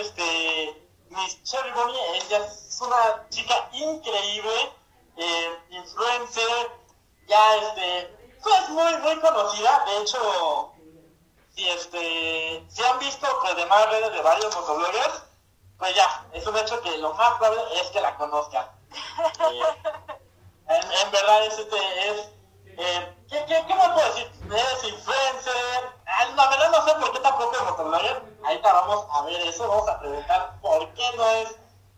este, Miss Cherry Bonnie, ella es una chica increíble, eh, influencer, ya este, pues muy, muy conocida, de hecho, si este, si han visto pues demás redes de varios motobloggers, pues ya, es un hecho que lo más probable es que la conozcan. Eh, en, en verdad es este, es eh, ¿qué, qué, qué me puedo decir? Es influencer. La verdad no sé por qué tampoco es motoblogger. Ahorita vamos a ver eso, vamos a preguntar por qué no es,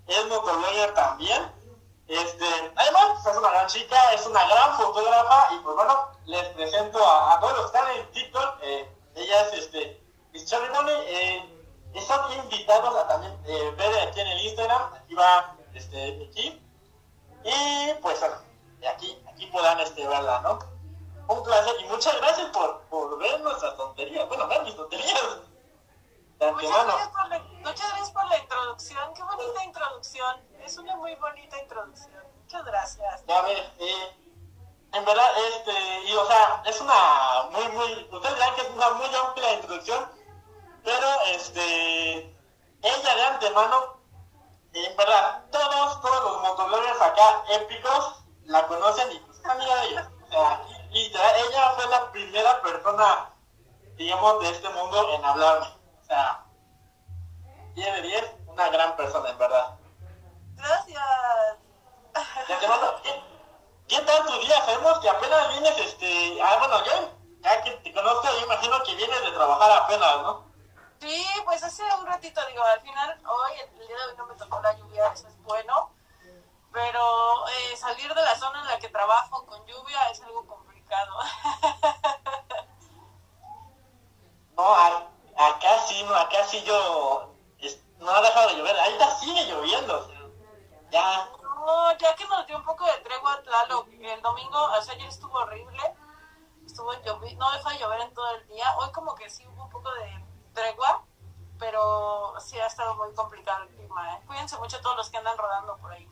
es motoblogger también. Este, además, pues, es una gran chica, es una gran fotógrafa y pues bueno, les presento a, todos los que están en TikTok. Eh, ella es este, Cherry Bonnie, eh, y son invitados a también eh, ver aquí en el Instagram. Aquí va este, aquí. Y pues aquí, aquí puedan este, verla, ¿no? Un placer y muchas gracias por, por ver nuestras tonterías. Bueno, ver mis tonterías. De Muchas antemano. gracias, por la, muchas gracias por la introducción. Qué bonita introducción. Es una muy bonita introducción. Muchas gracias. Ya ves, eh, en verdad, este, y o sea, es una muy, muy, ustedes dirán que es una muy amplia introducción, pero este, ella de antemano, en verdad, todos, todos los motobloggers acá épicos la conocen y pues es amiga de ella. O sea, y ya ella fue la primera persona, digamos, de este mundo en hablarme. O sea, 10 de 10, una gran persona, en verdad. Gracias. De antemano, ¿qué, ¿qué tal tu día? Sabemos que apenas vienes, este, ah, bueno, yo, ya que te conozco, yo imagino que vienes de trabajar apenas, ¿no? Sí, pues hace un ratito, digo, al final, hoy, el día de hoy no me tocó la lluvia, eso es bueno. Pero eh, salir de la zona en la que trabajo con lluvia es algo complicado. No, a- acá sí, no, acá sí yo, no ha dejado de llover, ahorita sigue lloviendo, ya, No, ya que nos dio un poco de tregua Tlaloc, el domingo, o sea, ayer estuvo horrible, estuvo llovi- no dejó de llover en todo el día, hoy como que sí hubo un poco de tregua, pero sí ha estado muy complicado el clima, ¿eh? Cuídense mucho todos los que andan rodando por ahí.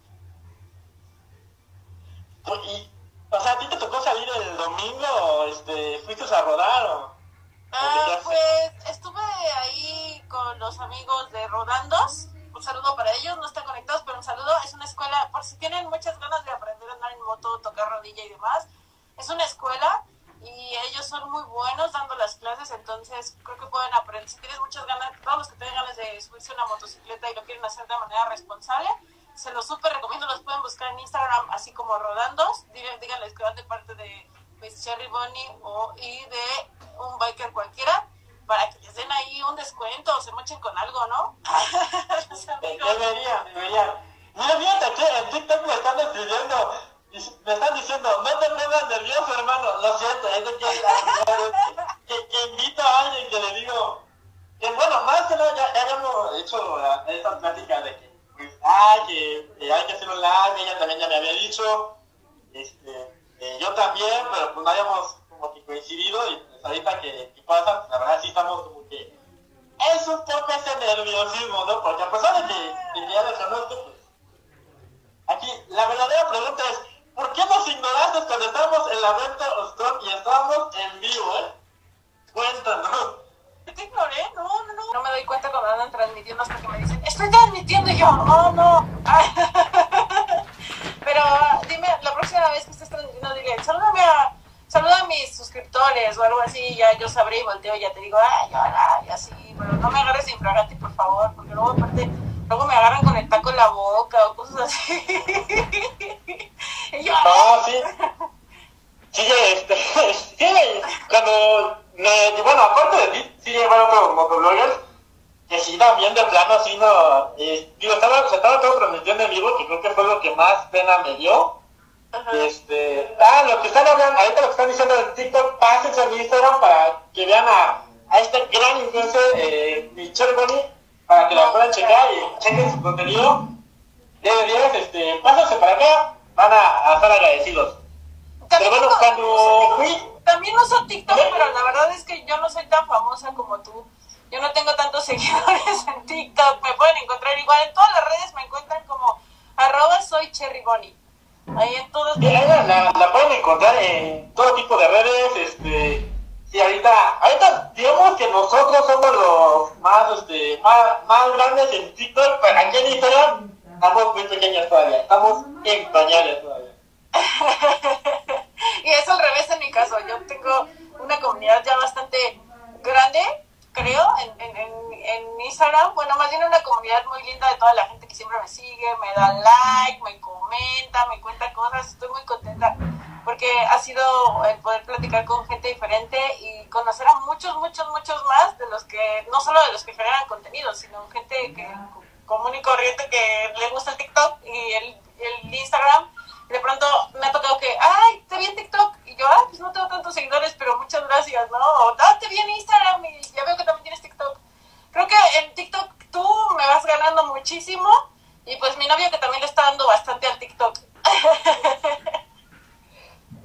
Pues, y, o sea, ¿a ti te tocó salir el domingo o este, fuiste a rodar o...? Ah, pues estuve ahí con los amigos de Rodandos. Un saludo para ellos, no están conectados, pero un saludo. Es una escuela, por si tienen muchas ganas de aprender a andar en moto, tocar rodilla y demás. Es una escuela y ellos son muy buenos dando las clases, entonces creo que pueden aprender. Si tienes muchas ganas, todos los que tengan ganas de subirse a una motocicleta y lo quieren hacer de manera responsable, se los súper recomiendo. Los pueden buscar en Instagram, así como Rodandos. Díganles, que van de parte de Miss Cherry Bonnie o, y de un biker cualquiera para que les den ahí un descuento o se mochen con algo, ¿no? Deberían, deberían. Mira, fíjate que en TikTok me están escribiendo, me están diciendo, no te pongas nervioso, hermano. Lo siento, es de que, que, que invito a alguien que le digo, que bueno, más que nada ya, ya habíamos hecho la- esta plática de que, ah, que, que hay que hacer un live, ella también ya me había dicho, este, eh, yo también, pero pues no habíamos como que coincidido y pues ahorita que, pasa, pues, la verdad sí estamos como que es un poco ese nerviosismo, ¿no? Porque a pesar de que, que ya les conozco, pues aquí la verdadera pregunta es, ¿por qué nos ignoraste cuando estábamos en la venta Ostrom y estábamos en vivo, eh? Cuéntanos. Te ignoré, no, no, no. No me doy cuenta cuando andan transmitiendo hasta que me dicen, estoy transmitiendo y yo, oh no. Pero dime, la próxima vez que estés transmitiendo, dile, salúdame a, saluda a mis suscriptores o algo así, ya yo sabré y volteo y ya te digo, ay, hola, y así, pero no me agarres infragante, por favor, porque luego aparte, luego me agarran con el taco en la boca o cosas así. y yo, No, sí. Sí, este, sí, cuando me, bueno, aparte de ti, sí llevaron otros motobloggers que sí también de plano así no, eh, digo, estaba, se estaba todo transmitiendo en vivo, que creo que fue lo que más pena me dio. Ajá. Este, ah, lo que están hablando, ahorita lo que están diciendo en TikTok, pásense a mi Instagram para que vean a, a este gran influencer, eh, Michelle Bonnie, para que la puedan checar y chequen su contenido. De 10, este, pásense para acá, van a, a estar agradecidos. Pero bueno, cuando fui, También uso TikTok, pero la verdad es que yo no soy tan famosa como tú. Yo no tengo tantos seguidores en TikTok. Me pueden encontrar igual. En todas las redes me encuentran como arroba soy Cherry Bonnie. Ahí en todas Sí, ella la, la pueden encontrar en todo tipo de redes, este, sí, ahorita, ahorita digamos que nosotros somos los más, este, más, más grandes en TikTok, pero aquí en Instagram estamos muy pequeños todavía, estamos en pañales todavía. y es al revés en mi caso, yo tengo una comunidad ya bastante grande, creo, en, en, Instagram, bueno, más bien una comunidad muy linda de toda la gente que siempre me sigue, me da like, me comenta, me cuenta cosas, estoy muy contenta porque ha sido el poder platicar con gente diferente y conocer a muchos, muchos, muchos más de los que, no solo de los que generan contenido, sino gente que común y corriente que le gusta el TikTok y el, el Instagram. De pronto me ha tocado que, ay, te vi en TikTok. Y yo, ah, pues no tengo tantos seguidores, pero muchas gracias, ¿no? O, ah, te vi en Instagram y ya veo que también tienes TikTok. Creo que en TikTok tú me vas ganando muchísimo y pues mi novio que también le está dando bastante al TikTok.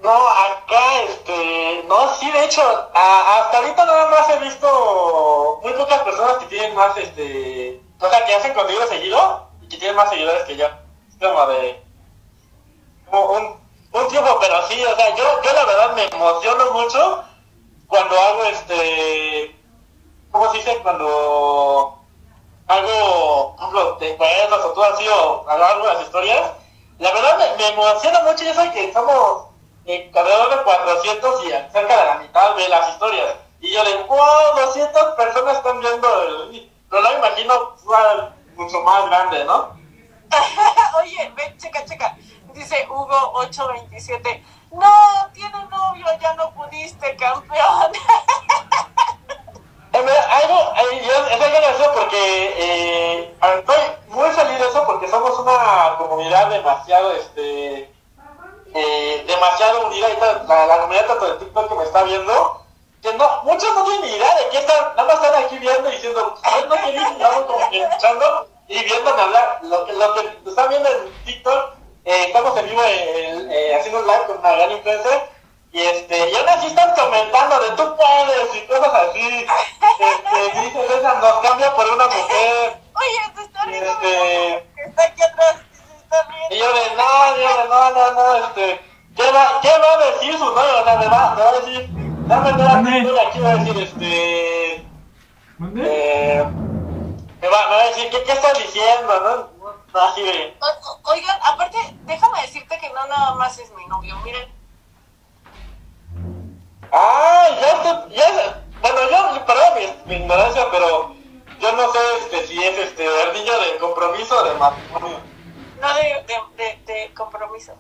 No, acá, este, no, sí, de hecho, hasta ahorita nada más he visto muy pocas personas que tienen más, este, o sea, que hacen contenido seguido y que tienen más seguidores que yo. Es como de, un, tiempo, pero sí, o sea, yo, yo la verdad me emociono mucho cuando hago, este, ¿cómo se dice? Cuando hago, por ejemplo, de cuentos o todo así, o hago algunas historias. La verdad me, me emociona mucho eso que somos eh, alrededor de 400 y cerca de la mitad ve las historias. Y yo le wow, 200 personas están viendo el... No me imagino mucho más grande, ¿no? Oye, ven, checa, checa. Dice Hugo 827. No, tiene novio, ya no pudiste, campeón. Eh, algo, eh, es algo gracioso porque eh, estoy muy feliz de eso porque somos una comunidad demasiado, este, eh, demasiado unida, la, la comunidad tanto de TikTok que me está viendo, que no, muchos no tienen ni idea de qué están, nada más están aquí viendo y diciendo, no quería, estamos como que escuchando y viéndome hablar. Lo, lo que están viendo en TikTok, eh, estamos en vivo eh, haciendo un live con una gran influencer y este, y aún así están comentando de tú puedes y cosas así. Este, dices, esa nos cambia por una mujer. Oye, te está viendo este, está aquí atrás. Y yo de, no, yo de, no, no, no, este, ¿qué va, qué va a decir su novio? O sea, me va, me va a decir, dame toda la historia, aquí va a decir, este, eh, me va, me va a decir, ¿qué, qué estás diciendo, no? Así de... O, oigan, aparte, déjame decirte que no nada más es mi novio, miren. Ah, ya, ya, bueno, yo, perdón mi, mi ignorancia, pero yo no sé este, si es este, el niño de compromiso o de matrimonio no de, de, de, compromiso.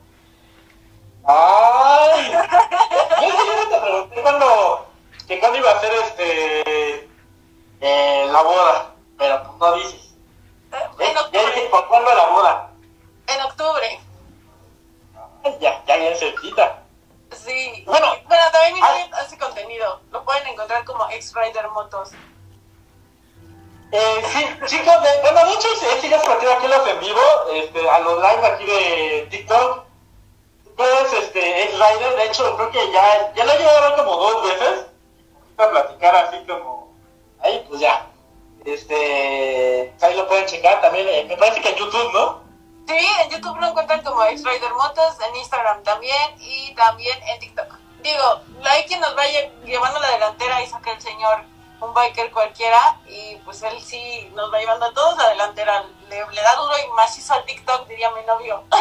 ¡Ay! Yo te pregunté cuando, que cuando iba a ser este, eh, la boda, pero pues no dices. En octubre. ¿Por cuándo la boda? En octubre. ya, ya bien cerquita. Sí. Bueno, bueno también mi novio hace contenido. Lo pueden encontrar como X-Rider Motos. Eh, sí, chicos, de, bueno, de hecho, sí, ya se aquí los en vivo, este, a los live aquí de TikTok. Pues, este, ex Rider, de hecho, creo que ya, ya lo he llevado a como dos veces. Para platicar así como, ahí, pues ya. Este, ahí lo pueden checar también, eh, me parece que en YouTube, ¿no? Sí, en YouTube lo encuentran como X Rider Motos, en Instagram también y también en TikTok. Digo, hay quien nos vaya llevando la delantera y saca el señor un biker cualquiera y pues él sí nos va llevando a todos adelante, le, le da duro y macizo al TikTok, diría mi novio.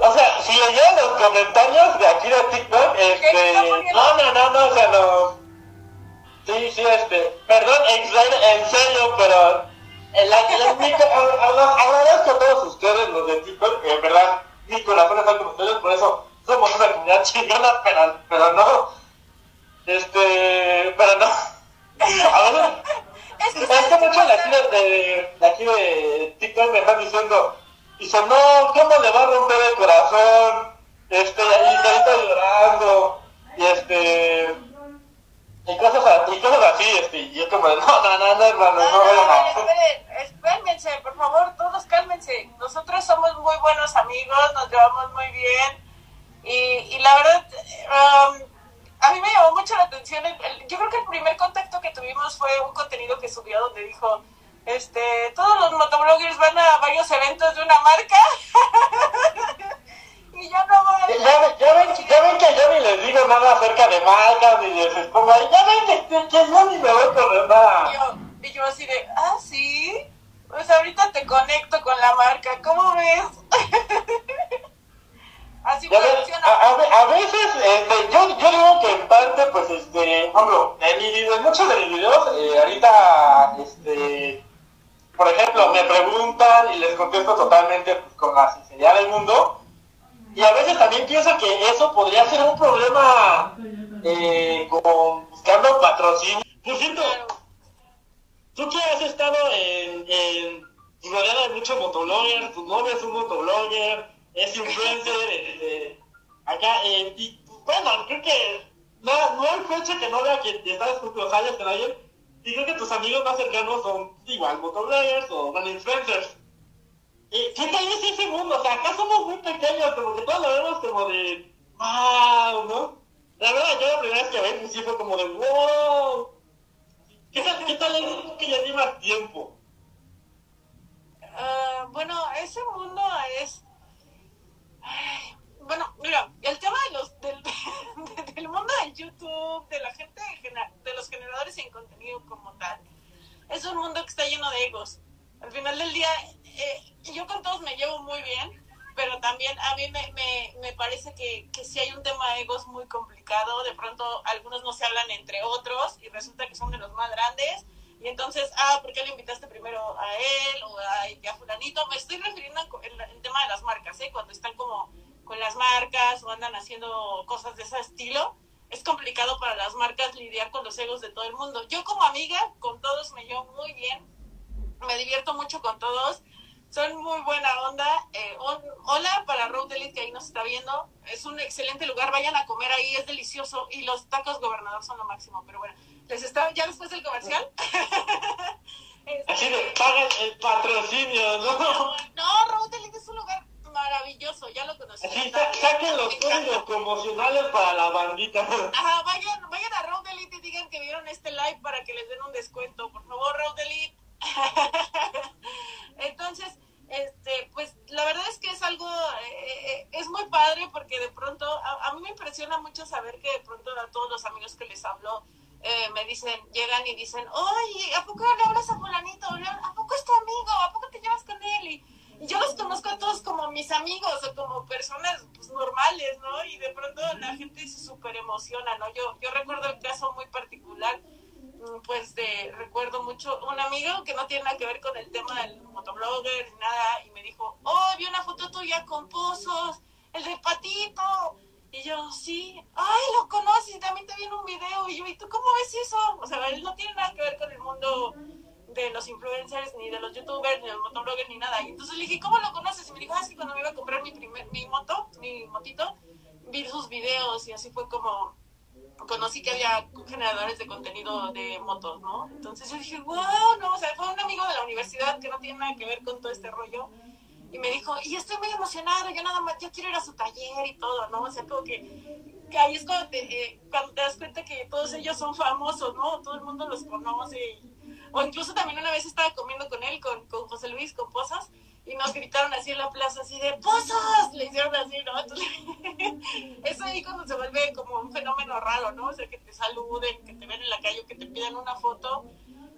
o sea, si leyeron los comentarios de aquí de TikTok, este... No, no, no, no, o sea, no... Sí, sí, este... Perdón, en serio, pero... El, agradezco a todos ustedes, los de TikTok, que en verdad mi corazón está con ustedes, por eso somos una comunidad chingona, pero, pero no este, pero no. Es que, es que mucho de aquí de, de, aquí de TikTok me están diciendo, dice, no, ¿cómo le va a romper el corazón? Este, y está llorando, y este, y cosas, y cosas así, este, y yo como, no, no, no, no, hermano, no, no, no. Esperen, espérense, por favor, todos cálmense. Nosotros somos muy buenos amigos, nos llevamos muy bien, y, y la verdad, um, a mí me llamó mucho la atención. yo creo que el primer contacto que tuvimos fue un contenido que subió donde dijo, este, todos los motobloggers van a varios eventos de una marca y yo no voy. ya, ya, ven, ya ven que yo ni les digo nada acerca de marcas, ni les expongo ahí. Ya ven que, que yo ni me voy con nada. Y yo, y yo así de, ah, sí. Pues ahorita te conecto con la marca, ¿cómo ves? Así Ya a, a ve- a veces, este, yo, yo digo que en parte, pues, este, por ejemplo, en, mi video- en muchos de mis videos, eh, ahorita, este, por ejemplo, me preguntan y les contesto totalmente pues, con la sinceridad del mundo. Y a veces también pienso que eso podría ser un problema eh, con buscando patrocinio. Claro. tú que has estado en, en rodeada de muchos motovloggers, tu novio es un motovlogger, es influencer, este, acá, eh, y bueno, creo que no, hay fecha que no vea que estás los años con alguien, y creo que tus amigos más cercanos son igual motovloggers o bueno, influencers. Eh, ¿Qué tal es ese mundo? O sea, acá somos muy pequeños, como que todos lo vemos como de wow, ¿no? La verdad, yo la primera vez que vi, pues sí fue como de wow. ¿Qué tal, es que ya llevas tiempo? Ah, bueno, ese mundo es. Ay, bueno, mira, el tema de los, del, mundo de YouTube, de la gente, de los generadores en contenido como tal, es un mundo que está lleno de egos. Al final del día, eh, yo con todos me llevo muy bien, pero también a mí me, me, me parece que, que si hay un tema de egos muy complicado, de pronto algunos no se hablan entre otros y resulta que son de los más grandes. Y entonces, ah, ¿por qué le invitaste primero a él o a, a fulanito? Me estoy refiriendo en, en el tema de las marcas, ¿eh? Cuando están como con las marcas o andan haciendo cosas de ese estilo, es complicado para las marcas lidiar con los egos de todo el mundo. Yo como amiga, con todos me llevo muy bien, me divierto mucho con todos, son muy buena onda. Eh, un- hola para Road Elite que ahí nos está viendo, es un excelente lugar, vayan a comer ahí, es delicioso y los tacos gobernador son lo máximo, pero bueno, les está, ya después del comercial. Este, Así de pagan el patrocinio, ¿no? no, Road Elite es un lugar maravilloso, ya lo conocí. Sa- bien, saquen los códigos promocionales para la bandita. Ajá, vayan, vayan a Road Elite y digan que vieron este live para que les den un descuento. Por favor, Road Elite. Entonces, este, pues la verdad es que es algo, eh, eh, es muy padre porque de pronto, a, a mí me impresiona mucho saber que de pronto a todos los amigos que les hablo, eh, me dicen, llegan y dicen, oye, ¿a poco le hablas a fulanito? ¿A poco es tu amigo? ¿A poco te llevas con él? Y, yo los conozco a todos como mis amigos o como personas pues, normales, ¿no? Y de pronto la gente se súper emociona, ¿no? Yo, yo recuerdo el caso muy particular, pues de, recuerdo mucho un amigo que no tiene nada que ver con el tema del motoblogger ni nada, y me dijo, oh, vi una foto tuya con pozos, el de patito. Y yo, sí, ay, lo conoces, también te vi un video. Y yo, ¿y tú cómo ves eso? O sea, él no tiene nada que ver con el mundo de los influencers, ni de los youtubers, ni de los motobloggers, ni nada. Y entonces le dije, ¿cómo lo conoces? Y me dijo, ah, sí, cuando me iba a comprar mi, primer, mi moto, mi motito, vi sus videos y así fue como conocí que había generadores de contenido de motos, ¿no? Entonces yo dije, wow, no, o sea, fue un amigo de la universidad que no tiene nada que ver con todo este rollo. Y me dijo, y estoy muy emocionado, yo nada más, yo quiero ir a su taller y todo, ¿no? O sea, como que, que ahí es cuando te, eh, cuando te das cuenta que todos ellos son famosos, ¿no? Todo el mundo los conoce. y- o incluso también una vez estaba comiendo con él, con, con José Luis, con Pozas, y nos gritaron así en la plaza, así de ¡Pozas! Le hicieron así, ¿no? Entonces, eso ahí cuando se vuelve como un fenómeno raro, ¿no? O sea, que te saluden, que te ven en la calle, que te pidan una foto,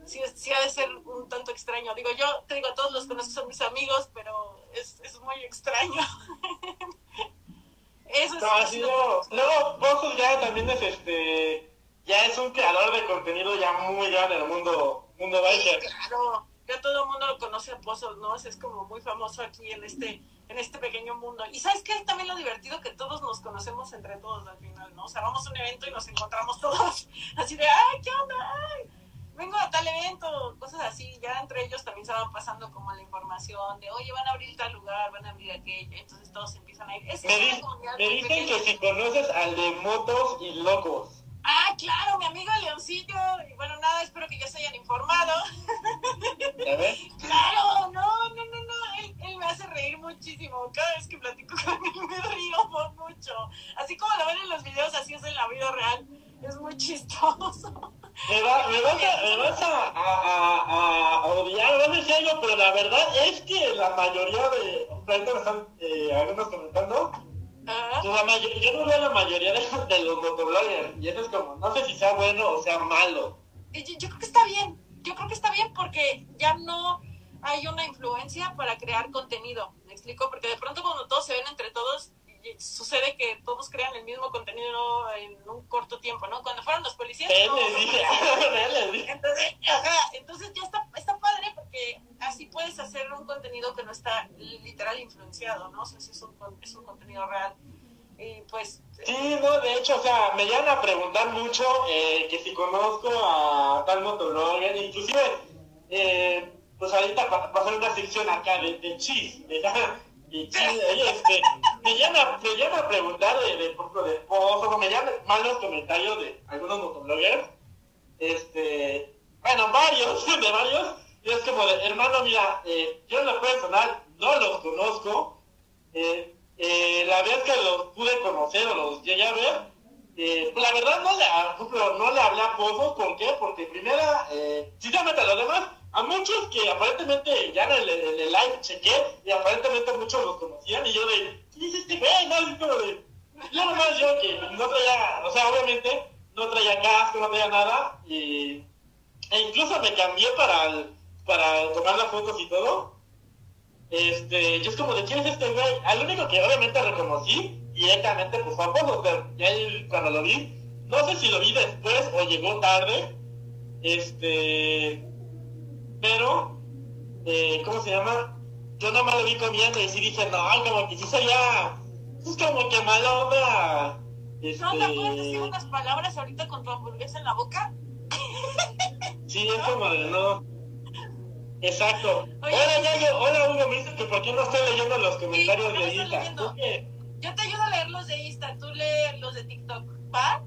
sí, es- sí ha de ser un tanto extraño. Digo, yo te digo, a todos los conozco, son mis amigos, pero es, es muy extraño. Eso es, No, así luego, luego Pozos ya también es este, ya es un creador de contenido ya muy grande en el mundo, mundo biker. Claro, ya todo el mundo lo conoce a Pozos, ¿no? Es como muy famoso aquí en este, en este pequeño mundo. Y sabes qué es también lo divertido que todos nos conocemos entre todos al final, ¿no? O sea, vamos a un evento y nos encontramos todos así de, ay, ¿qué onda? Ay, vengo a tal evento, cosas así. Ya entre ellos también se van pasando como la información de, oye, van a abrir tal lugar, van a abrir aquello. Entonces todos empiezan a ir. Es Me, di- me dicen que si conoces al de motos y locos. Ah, claro, mi amigo Leoncillo. Y bueno, nada, espero que ya se hayan informado. ¿Ya ves? Claro, no, no, no, no, él, él me hace reír muchísimo. Cada vez que platico con él me río por mucho. Así como lo ven en los videos, así es en la vida real. Es muy chistoso. Me, va- me vas, a, me vas a, a, a, a odiar, vas a decir algo, pero la verdad es que la mayoría de. Ahorita me están eh, algunos comentando. Ajá. O sea, ma- yo, no veo la mayoría de, de los motobloggers. Y eso es como, no sé si sea bueno o sea malo. Y Yo, yo creo que está bien. Yo creo que está bien porque ya no hay una influencia para crear contenido. ¿Me explico? Porque de pronto cuando todos se ven entre todos, sucede que todos crean el mismo contenido en un corto tiempo, ¿no? Cuando fueron los policías... Dije. Entonces, ajá, entonces ya está, está padre porque así puedes hacer un contenido que no está literal influenciado, ¿no? O sea, es un, es un contenido real. Y pues, Sí, no, de hecho, o sea, me llegan a preguntar mucho eh, que si conozco a tal motoblogger, inclusive, eh, pues ahorita va a ser una sección acá de, de chis, de, de chis, este, me llegan a, me llegan a preguntar de, de, por ejemplo, de me llegan malos comentarios de algunos motobloggers, este, bueno, varios, de varios, y es como de, hermano, mira, eh, yo en lo personal no los conozco, eh, eh, la vez que los pude conocer o los llegué a ver, eh, la verdad no le, no le hablé a Pozos, ¿por qué? Porque primera, eh, sinceramente a los demás, a muchos que aparentemente ya en el, el live chequé y aparentemente muchos los conocían y yo de, No, de, yo que no traía, o sea, obviamente no traía casco, no traía nada e incluso me cambié para, para tomar las fotos y todo. Este, yo es como de quién es este güey. Al único que obviamente reconocí directamente pues fue a Pozos, pero ya él, cuando lo vi, no sé si lo vi después o llegó tarde. Este, pero, eh, ¿cómo se llama? Yo nomás lo vi comiendo y sí dije, no, como que sí sería, es como que mala onda. Este, ¿no te puedes decir unas palabras ahorita con tu hamburguesa en la boca? Sí, es como de no. Exacto. Oye. hola, Yayo. Hola, Hugo. Me dice que por qué no estoy leyendo los comentarios ¿por qué no de Insta. Yo te ayudo a leer los de Insta, tú lee los de TikTok, ¿va?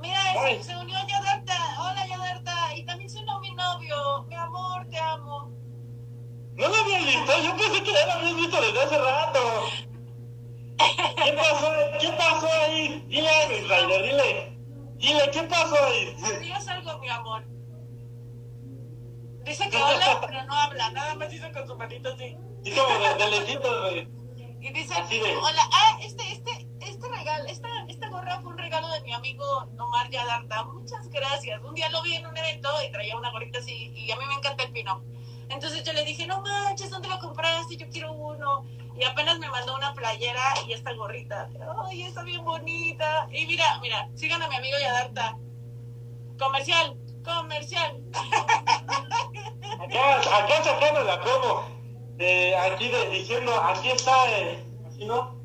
Mira, se, se unió Yadarta. Hola, Yadarta. Y también se unió mi novio. Mi amor, te amo. No lo había visto. Yo pensé que ya lo habías visto desde hace rato. ¿Qué pasó? ¿Qué pasó ahí? Dile a Ryder, dile. Dile, ¿qué pasó ahí? Digas algo, mi amor. Dice que hola, pero no habla. Nada más dice con su manito así. Y como de, de güey. Y dice, hola, ah, este, este, este regalo, esta, esta gorra fue un regalo de mi amigo Omar Yadarta. Muchas gracias. Un día lo vi en un evento y traía una gorrita así y a mí me encanta el pino. Entonces yo le dije, no manches, ¿dónde lo compraste? Yo quiero uno. Y apenas me mandó una playera y esta gorrita. Ay, está bien bonita. Y mira, mira, sigan a mi amigo Yadarta. Comercial, comercial. Acá, acá sacando la promo. Eh, aquí de- diciendo, aquí está, eh, así no.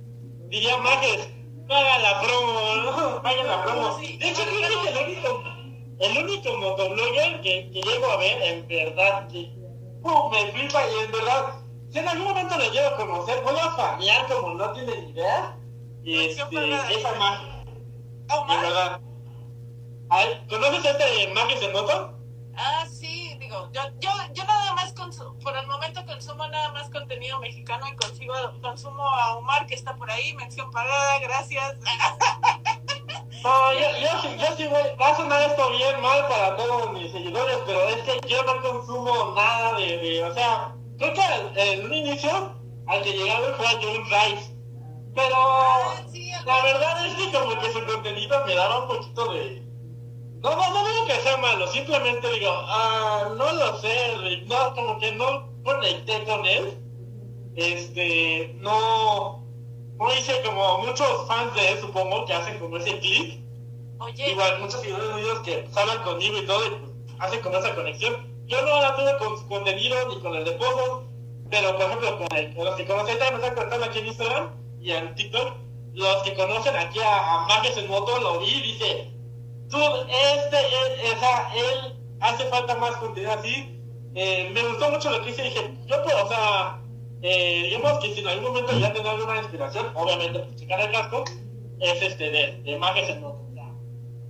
Diría Majes, paga la promo, ¿no? Paga la promo. Sí. De hecho, creo que es el único, el único motoblogger que, que llego a ver, en verdad, que ¡pum! me flipa y en verdad, si en algún momento lo llego a conocer, voy a fanear como no tienen idea. Y este, Majes, en Omar. verdad. Ay, ¿Conoces a este Majes en moto? Ah, sí, digo, yo, yo, yo nada más consumo, por el momento consumo nada más contenido mexicano y consigo, consumo a Omar que está por ahí, mención pagada, gracias. No, yo, yo, sí- yo sí voy, va a sonar esto bien mal para todos mis seguidores, pero es que yo no consumo nada de, de- o sea, creo que en un inicio, al que llegaba fue a John Rice, pero Ah, la verdad es que como que su contenido me daba un poquito de... No, no, no digo que sea malo, simplemente digo, ah, no lo sé, Rick, no, como que no conecté con él, este, no, no hice como muchos fans de él, supongo, que hacen como ese clic, Oye, igual muchos seguidores míos que hablan conmigo y todo y pues, hacen como esa conexión. Yo no la tuve con su contenido ni con el de Pozos, pero por ejemplo con, el, con los que conocen, me están contando aquí en Instagram y en TikTok, los que conocen aquí a, a Mages en moto, lo vi y dice, tú, este, él, esa, él hace falta más contenido así. Eh, me gustó mucho lo que hice, dije, yo puedo, o sea, eh, digamos que si en algún momento ya tengo alguna inspiración, obviamente, pues checar el casco, es este de, de Mages en moto. ya.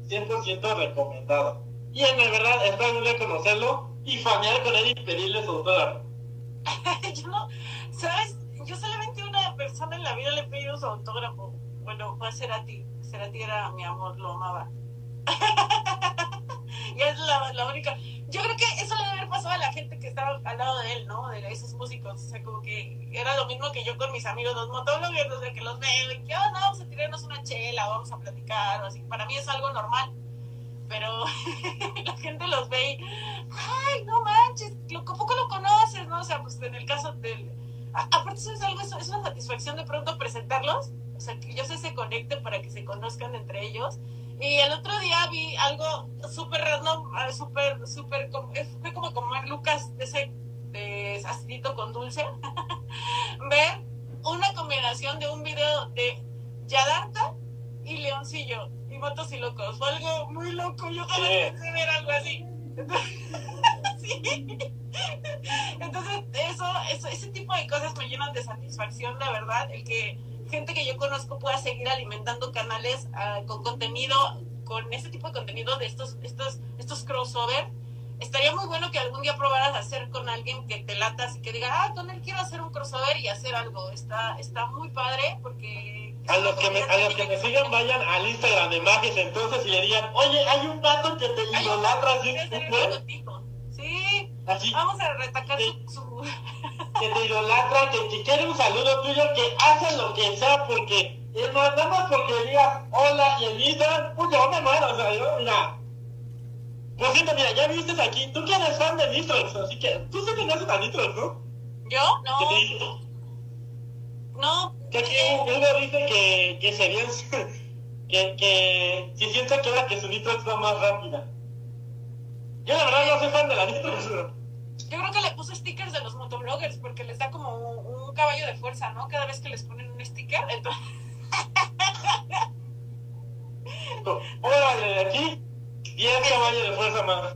100% recomendado. Y en verdad, espero algún día conocerlo y fanear con él y pedirle su autógrafo. yo no, ¿sabes? Yo solamente una persona en la vida le he pedido su autógrafo. Bueno, fue a Cerati. Cerati era mi amor, lo amaba. y es la, la única. Yo creo que eso le debe haber pasado a la gente que estaba al lado de él, ¿no? De esos músicos. O sea, como que era lo mismo que yo con mis amigos los motólogos, sea, que los veo y que, oh, no, vamos a tirarnos una chela, vamos a platicar, o así, para mí es algo normal, pero la gente los ve y, ay, no manches, lo, poco lo conoces, ¿no? O sea, pues en el caso del... aparte eso es algo, es una satisfacción de pronto presentarlos, o sea, que ellos se conecten para que se conozcan entre ellos, y el otro día vi algo súper random, ah, súper, súper, fue como comer Lucas ese de acidito con dulce. ver una combinación de un video de Yadarta y Leoncillo y Motos y Locos. Fue algo muy loco. Yo jamás pensé ver algo así. sí. Entonces, eso, eso, ese tipo de cosas me llenan de satisfacción, la verdad. El que gente que yo conozco pueda seguir alimentando canales ah, con contenido, con ese tipo de contenido de estos, estos, estos crossover. Estaría muy bueno que algún día probaras hacer con alguien que te latas y que diga, ah, con él quiero hacer un crossover y hacer algo. Está, está muy padre porque... A los, que me, a los que me sigan vayan al Instagram de Magis entonces y le digan, oye, hay un vato que te idolatra así. Sí, vamos a retacar su que te idolatra, que, que quiere un saludo tuyo, que hacen lo que sea porque, es más, nada más porque diga hola y el Instagram, pues yo me muero, o sea, yo, mira. Por cierto, mira, ya viste aquí, tú que eres fan de Nitrox, así que tú sí conoces a Nitrox, ¿no? ¿Yo? No. ¿Qué te? No. Que aquí Hugo dice que, que sería, que, que si siente que ahora que su Nitrox va más rápida. Yo la verdad no soy fan de la Nitrox, yo creo que le puse stickers de los motobloggers porque les da como un, caballo de fuerza, ¿no? Cada vez que les ponen un sticker. Entonces... Órale, aquí 10 caballos de fuerza más.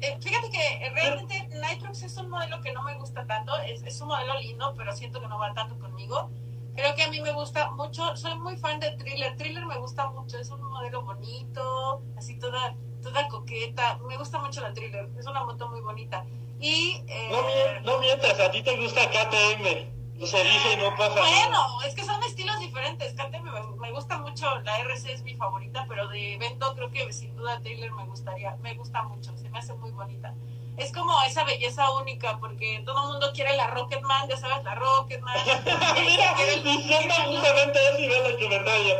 Eh, fíjate que realmente Nitrox es un modelo que no me gusta tanto, es, es, un modelo lindo, pero siento que no va tanto conmigo. Creo que a mí me gusta mucho, soy muy fan de Thriller, Thriller me gusta mucho, es un modelo bonito, así toda, toda coqueta, me gusta mucho la Thriller, es una moto muy bonita. Y, eh, no, mientras, a ti te gusta KTM. Se dice y no pasa Bueno, es que son estilos diferentes. KTM me, gusta mucho, la RC es mi favorita, pero de evento creo que sin duda Taylor me gustaría, me gusta mucho, se me hace muy bonita. Es como esa belleza única, porque todo el mundo quiere la Rocketman, ya sabes, la Rocketman. Mira, diciendo justamente eso y ve la comentario.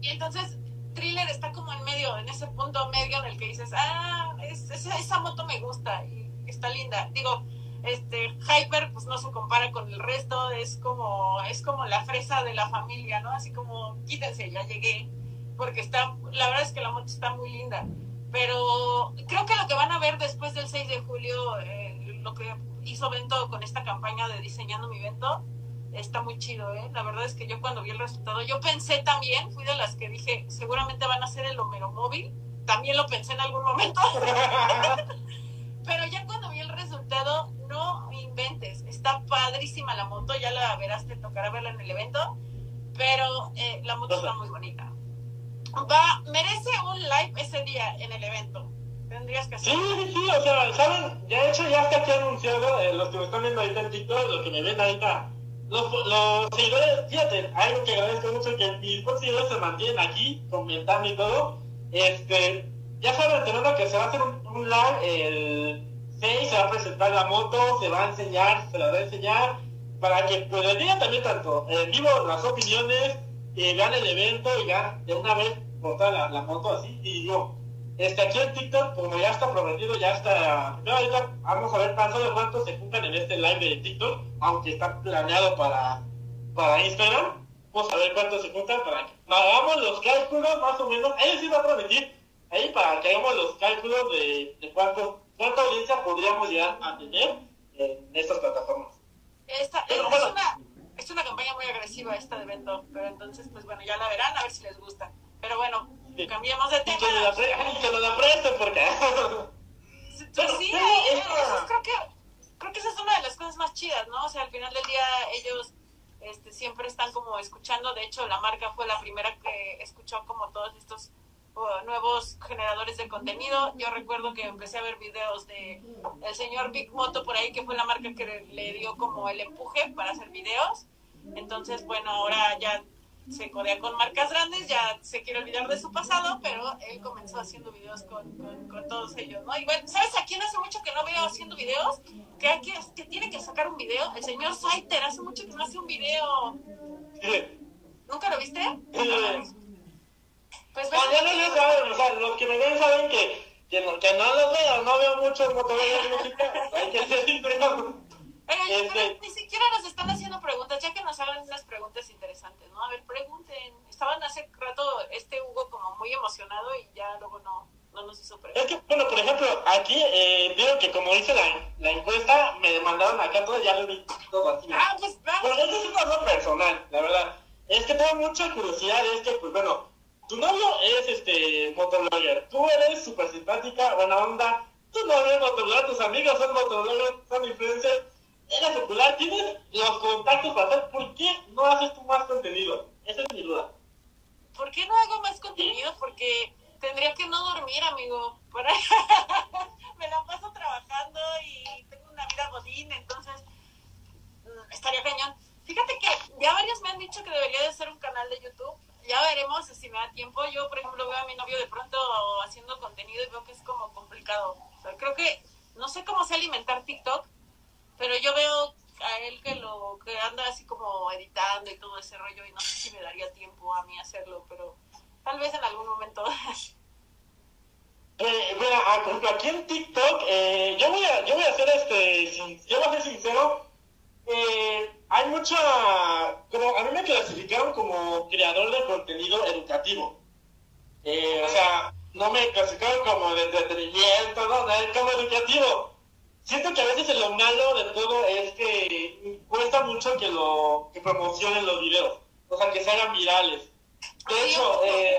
Y entonces, Thriller está como en medio, en ese punto medio en el que dices, ah, esa, esa moto me gusta. Y está linda. Digo, este Hyper pues no se compara con el resto, es como es como la fresa de la familia, ¿no? Así como quítense, ya llegué, porque está la verdad es que la moto está muy linda. Pero creo que lo que van a ver después del 6 de julio, eh, lo que hizo Vento con esta campaña de diseñando mi evento, está muy chido, ¿eh? La verdad es que yo cuando vi el resultado, yo pensé también, fui de las que dije, seguramente van a ser el Homero móvil, también lo pensé en algún momento. Pero ya cuando vi el resultado, no inventes. Está padrísima la moto, ya la verás, te tocará verla en el evento. Pero eh, la moto está muy bonita. Va, merece un live ese día en el evento. Tendrías que hacer. Sí, sí, sí, o sea, ¿saben? Ya hecho, ya está aquí anunciado, eh, los que me están viendo ahorita en TikTok, los que me ven ahorita. Los, los seguidores, fíjate, algo que agradezco mucho que mis seguidores se mantienen aquí comentando y todo. Este, ya saben, tenemos que se va a hacer un, live el 6, se va a presentar la moto, se va a enseñar, se la va a enseñar, para que pues digan también tanto en vivo las opiniones, y vean el evento y ya de una vez montar la, la, moto así. Y digo, este, aquí en TikTok, como ya está prometido, ya está. No, ahorita vamos a ver tan solo cuántos se juntan en este live de TikTok, aunque está planeado para, para Instagram. Vamos a ver cuántos se juntan para que hagamos los cálculos más o menos. Él sí va a prometer ahí para que hagamos los cálculos de, de cuánto, cuánta audiencia podríamos llegar a tener en estas plataformas. Esta, es, una, es una campaña muy agresiva esta de evento, pero entonces, pues bueno, ya la verán a ver si les gusta. Pero bueno, cambiamos de tema. Que la, lo la presten porque... Pues sí, eh, eso creo que creo que esa es una de las cosas más chidas, ¿no? O sea, al final del día ellos este, siempre están como escuchando. De hecho, la marca fue la primera que escuchó como todos estos nuevos generadores de contenido. Yo recuerdo que empecé a ver videos de el señor Big Moto por ahí, que fue la marca que le dio como el empuje para hacer videos. Entonces, bueno, ahora ya se codea con marcas grandes, ya se quiere olvidar de su pasado, pero él comenzó haciendo videos con, con, todos ellos, ¿no? Y bueno, ¿sabes a quién hace mucho que no veo haciendo videos? que, hay que, que tiene que sacar un video. El señor Saiter hace mucho que no hace un video. ¿Nunca lo viste? Pues no, ya no lo saben, o sea, los que me ven saben que, que, no, que no los veo, no veo muchos motoristas música, hay que ser sincero. Este... ni siquiera nos están haciendo preguntas, ya que nos hagan unas preguntas interesantes, ¿no? A ver, pregunten. Estaban hace rato este Hugo como muy emocionado y ya luego no, no nos hizo preguntas. Es que, bueno, por ejemplo, aquí eh, digo que como hice la, la encuesta, me mandaron acá todo, ya lo vi todo así. Ah, pues vamos. Pero eso es un cosa personal, la verdad. Es que tengo mucha curiosidad, es que, pues bueno, tu novio es este motoblogger, tú eres súper simpática, buena onda, tu novio es motoblogger, tus amigos son motobloggers, son influencers eres popular, tienes los contactos para hacer, ¿por qué no haces tú más contenido? Esa es mi duda. ¿Por qué no hago más contenido? Porque tendría que no dormir, amigo. Me la paso trabajando y tengo una vida godín, entonces mm, estaría cañón. Fíjate que ya varios me han dicho que debería de ser un canal de YouTube. Ya veremos si me da tiempo. Yo, por ejemplo, veo a mi novio de pronto haciendo contenido y veo que es como complicado. creo que no sé cómo se alimentar TikTok, pero yo veo a él que lo que anda así como editando y todo ese rollo y no sé si me daría tiempo a mí hacerlo, pero tal vez en algún momento. Eh, bueno, aquí en TikTok, eh, yo voy a, yo voy a ser este, yo voy a sincero, mucha, como a mí me clasificaron como creador de contenido educativo, eh, o sea, no me clasificaron como de entretenimiento, no, como educativo. Siento que a veces lo malo de todo es que cuesta mucho que lo que promocionen los videos, o sea, que se hagan virales. De hecho, eh,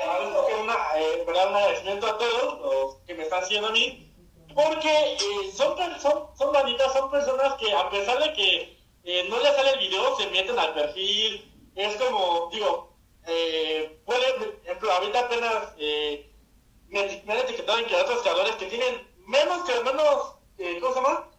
una, eh, un agradecimiento a todos los que me están haciendo a mí, porque eh, son, son, son son personas que a pesar de que eh, no les sale el video, se meten al perfil, es como, digo, eh, puede, por ejemplo, ahorita apenas me, me han etiquetado en que otros creadores que tienen menos que menos eh, ¿cómo se llama?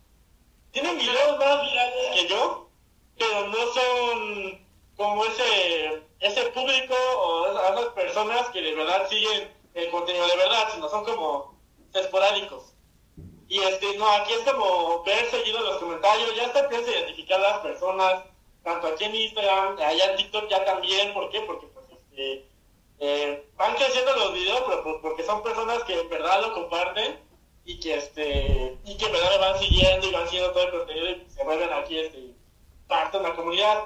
Tienen videos más virales que yo, pero no son como ese, ese público o esas personas que de verdad siguen el contenido de verdad, sino son como esporádicos. Y este, no, aquí es como ver seguido los comentarios, ya está empieza a identificar las personas, tanto aquí en Instagram, allá en TikTok ya también, ¿por qué? Porque pues este, eh, van creciendo los videos, pero pues, porque son personas que en verdad lo comparten y que este y que me van siguiendo y van siguiendo todo el contenido y se vuelven aquí este parte de la comunidad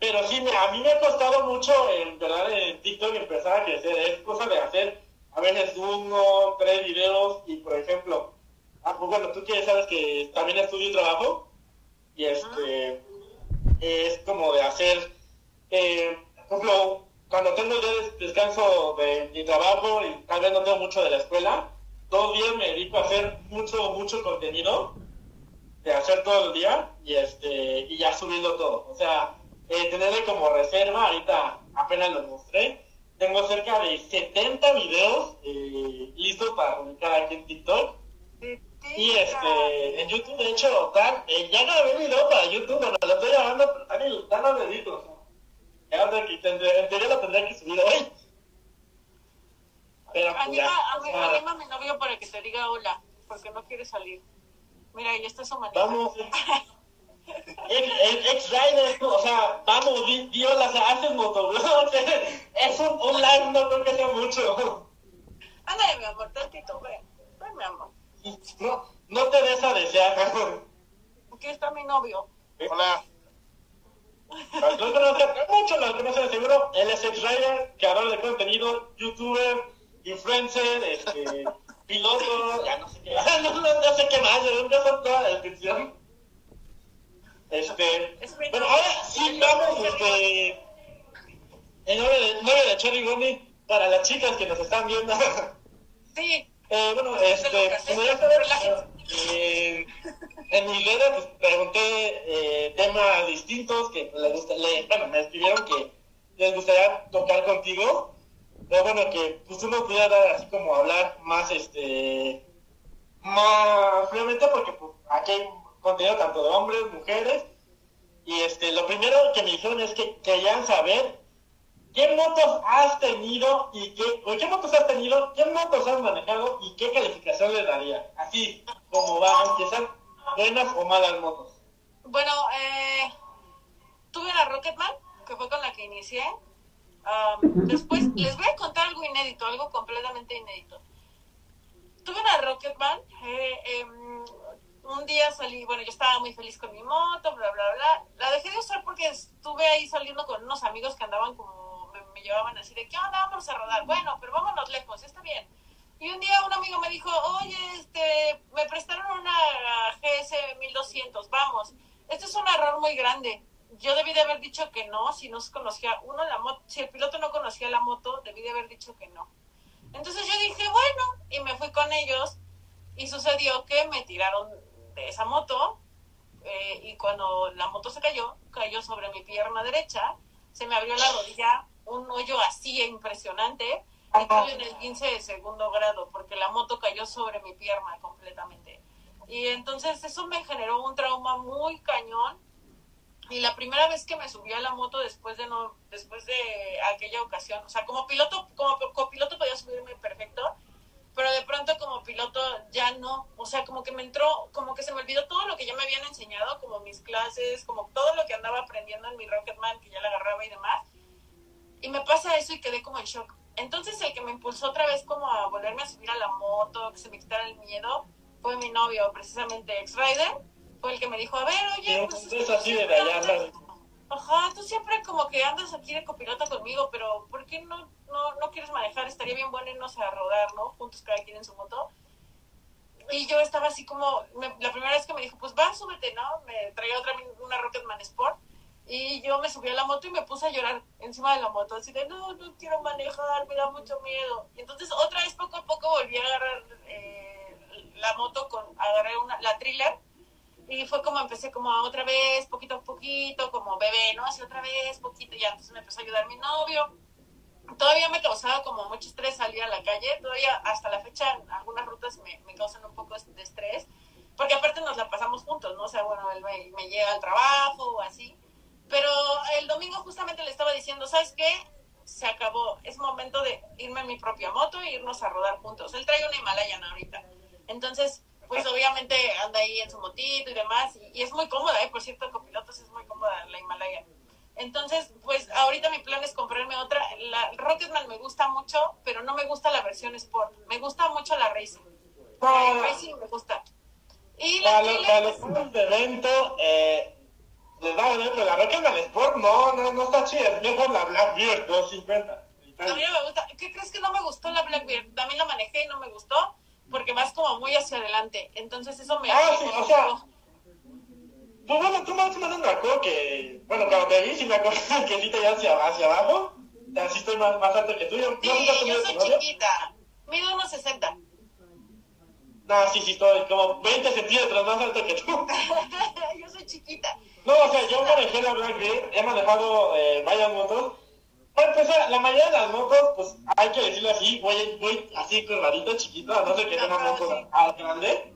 pero sí a mí me ha costado mucho en verdad en TikTok empezar a crecer es cosa de hacer a veces uno tres videos y por ejemplo ah, pues bueno tú quieres sabes que también estudio y trabajo y este es como de hacer eh, por ejemplo cuando tengo el descanso de mi trabajo y tal vez no tengo mucho de la escuela dos días me dedico a hacer mucho, mucho contenido, de hacer todo el día y este y ya subiendo todo. O sea, eh, tenerle como reserva, ahorita apenas lo mostré, tengo cerca de 70 videos eh, listos para publicar aquí en TikTok. Y este, en YouTube, de hecho, tal, eh, ya grabé video para YouTube, bueno, lo estoy grabando, pero están, los deditos. Ya, en teoría lo tendré que subir hoy pero anima, pues anima, a mi novio para que te diga hola, porque no quiere salir. Mira, ahí está su manita. Vamos. ex rider o sea, vamos, di, hola, se hace motoblog. es un, un live, no creo que sea mucho. Ándale, mi amor, tantito, ven. Ven, mi amor. No, no te des a desear. Aquí está mi novio. Hola. Los conocen, muchos los conocen seguro. Él es ex rider, creador de contenido, youtuber influencer, este, piloto, ya no sé qué, no, no, sé qué más, ya son toda la descripción. Este, bueno, ahora sí vamos, este, en nombre de, nombre de Cherry Gummy, para las chicas que nos están viendo. Sí. Eh, bueno, este, eh, en mi redes pues, pregunté eh, temas distintos que les gusta, le, bueno, me escribieron que les gustaría tocar contigo pero bueno, que pues uno pudiera así como hablar más, este, más fríamente porque pues, aquí hay contenido tanto de hombres, mujeres, y este, lo primero que me dijeron es que querían saber qué motos has tenido y qué, qué motos has tenido, qué motos has manejado y qué calificación le daría. Así como va, aunque sean buenas o malas motos? Bueno, eh, tuve una Rocketman, que fue con la que inicié. Después les voy a contar algo inédito, algo completamente inédito. Tuve una Rocketman, eh, em, un día salí, bueno, yo estaba muy feliz con mi moto, bla, bla, bla. La dejé de usar porque estuve ahí saliendo con unos amigos que andaban como, me, llevaban así de, ¿qué onda? Vamos a rodar. Bueno, pero vámonos lejos, está bien. Y un día un amigo me dijo, oye, este, me prestaron una GS 1200, vamos. Esto es un error muy grande. Yo debí de haber dicho que no, si no se conocía uno la moto, si el piloto no conocía la moto, debí de haber dicho que no. Entonces yo dije, bueno, y me fui con ellos y sucedió que me tiraron de esa moto eh, y cuando la moto se cayó, cayó sobre mi pierna derecha, se me abrió la rodilla, un hoyo así impresionante, y tuve en el 15 de segundo grado porque la moto cayó sobre mi pierna completamente. Y entonces eso me generó un trauma muy cañón. Y la primera vez que me subí a la moto después de no, después de aquella ocasión, o sea, como piloto, como copiloto podía subirme perfecto, pero de pronto como piloto ya no, o sea, como que me entró, como que se me olvidó todo lo que ya me habían enseñado, como mis clases, como todo lo que andaba aprendiendo en mi Rocketman, que ya la agarraba y demás. Y me pasa eso y quedé como en shock. Entonces el que me impulsó otra vez como a volverme a subir a la moto, que se me quitara el miedo, fue mi novio, precisamente ex-rider, fue el que me dijo, a ver, oye, pues... Es así de allá, Ajá, tú siempre como que andas aquí de copiloto conmigo, pero ¿por qué no, no, no quieres manejar? Estaría bien bueno irnos a rodar, ¿no? Juntos cada quien en su moto. Y yo estaba así como, me, la primera vez que me dijo, pues va, súbete, ¿no? Me traía otra, una Rocketman Sport. Y yo me subí a la moto y me puse a llorar encima de la moto, así de, no, no quiero manejar, me da mucho miedo. Y entonces otra vez poco a poco volví a agarrar eh, la moto, con agarré una, la thriller y fue como empecé como otra vez, poquito a poquito, como bebé, ¿no? Así otra vez, poquito, y entonces me empezó a ayudar mi novio. Todavía me causaba como mucho estrés salir a la calle, todavía hasta la fecha algunas rutas me, causan un poco de estrés, porque aparte nos la pasamos juntos, ¿no? O sea, bueno, él me, me llega al trabajo o así, pero el domingo justamente le estaba diciendo, ¿sabes qué? Se acabó, es momento de irme en mi propia moto e irnos a rodar juntos. Él trae una Himalayan ahorita, entonces pues obviamente anda ahí en su motito y demás, y, y es muy cómoda, ¿eh? por cierto, el copiloto es muy cómoda la Himalaya. Entonces, pues ahorita mi plan es comprarme otra. La Rocketman me gusta mucho, pero no me gusta la versión Sport. Me gusta mucho la Racing. La Racing me gusta. Y la Para los, para los puntos de evento, eh, les da a pero la Rocketman Sport no, no, no está chida. Es mejor la Blackbeard 250. A mí no me gusta. ¿Qué crees que no me gustó la Blackbeard? También la manejé y no me gustó porque vas como muy hacia adelante. Entonces eso me... Ah, sí, o sea... Pues bueno, tú más o menos me acuerdo que... Bueno, cuando te vi, sí me acuerdo que sí te hacia, hacia abajo. Así estoy más, más alto que tú. Yo, Sí, ¿no has yo soy chiquita. Mido unos 60. No, sí, sí, estoy como 20 centímetros más alto que tú. yo soy chiquita. No, o sea, yo manejé la Blackbeard, he manejado eh, varias motos. Bueno, pues eh, la mayoría de las motos, pues hay que decirlo así, voy, voy así curvadito, chiquito, a no ser que sea una moto ah, grande.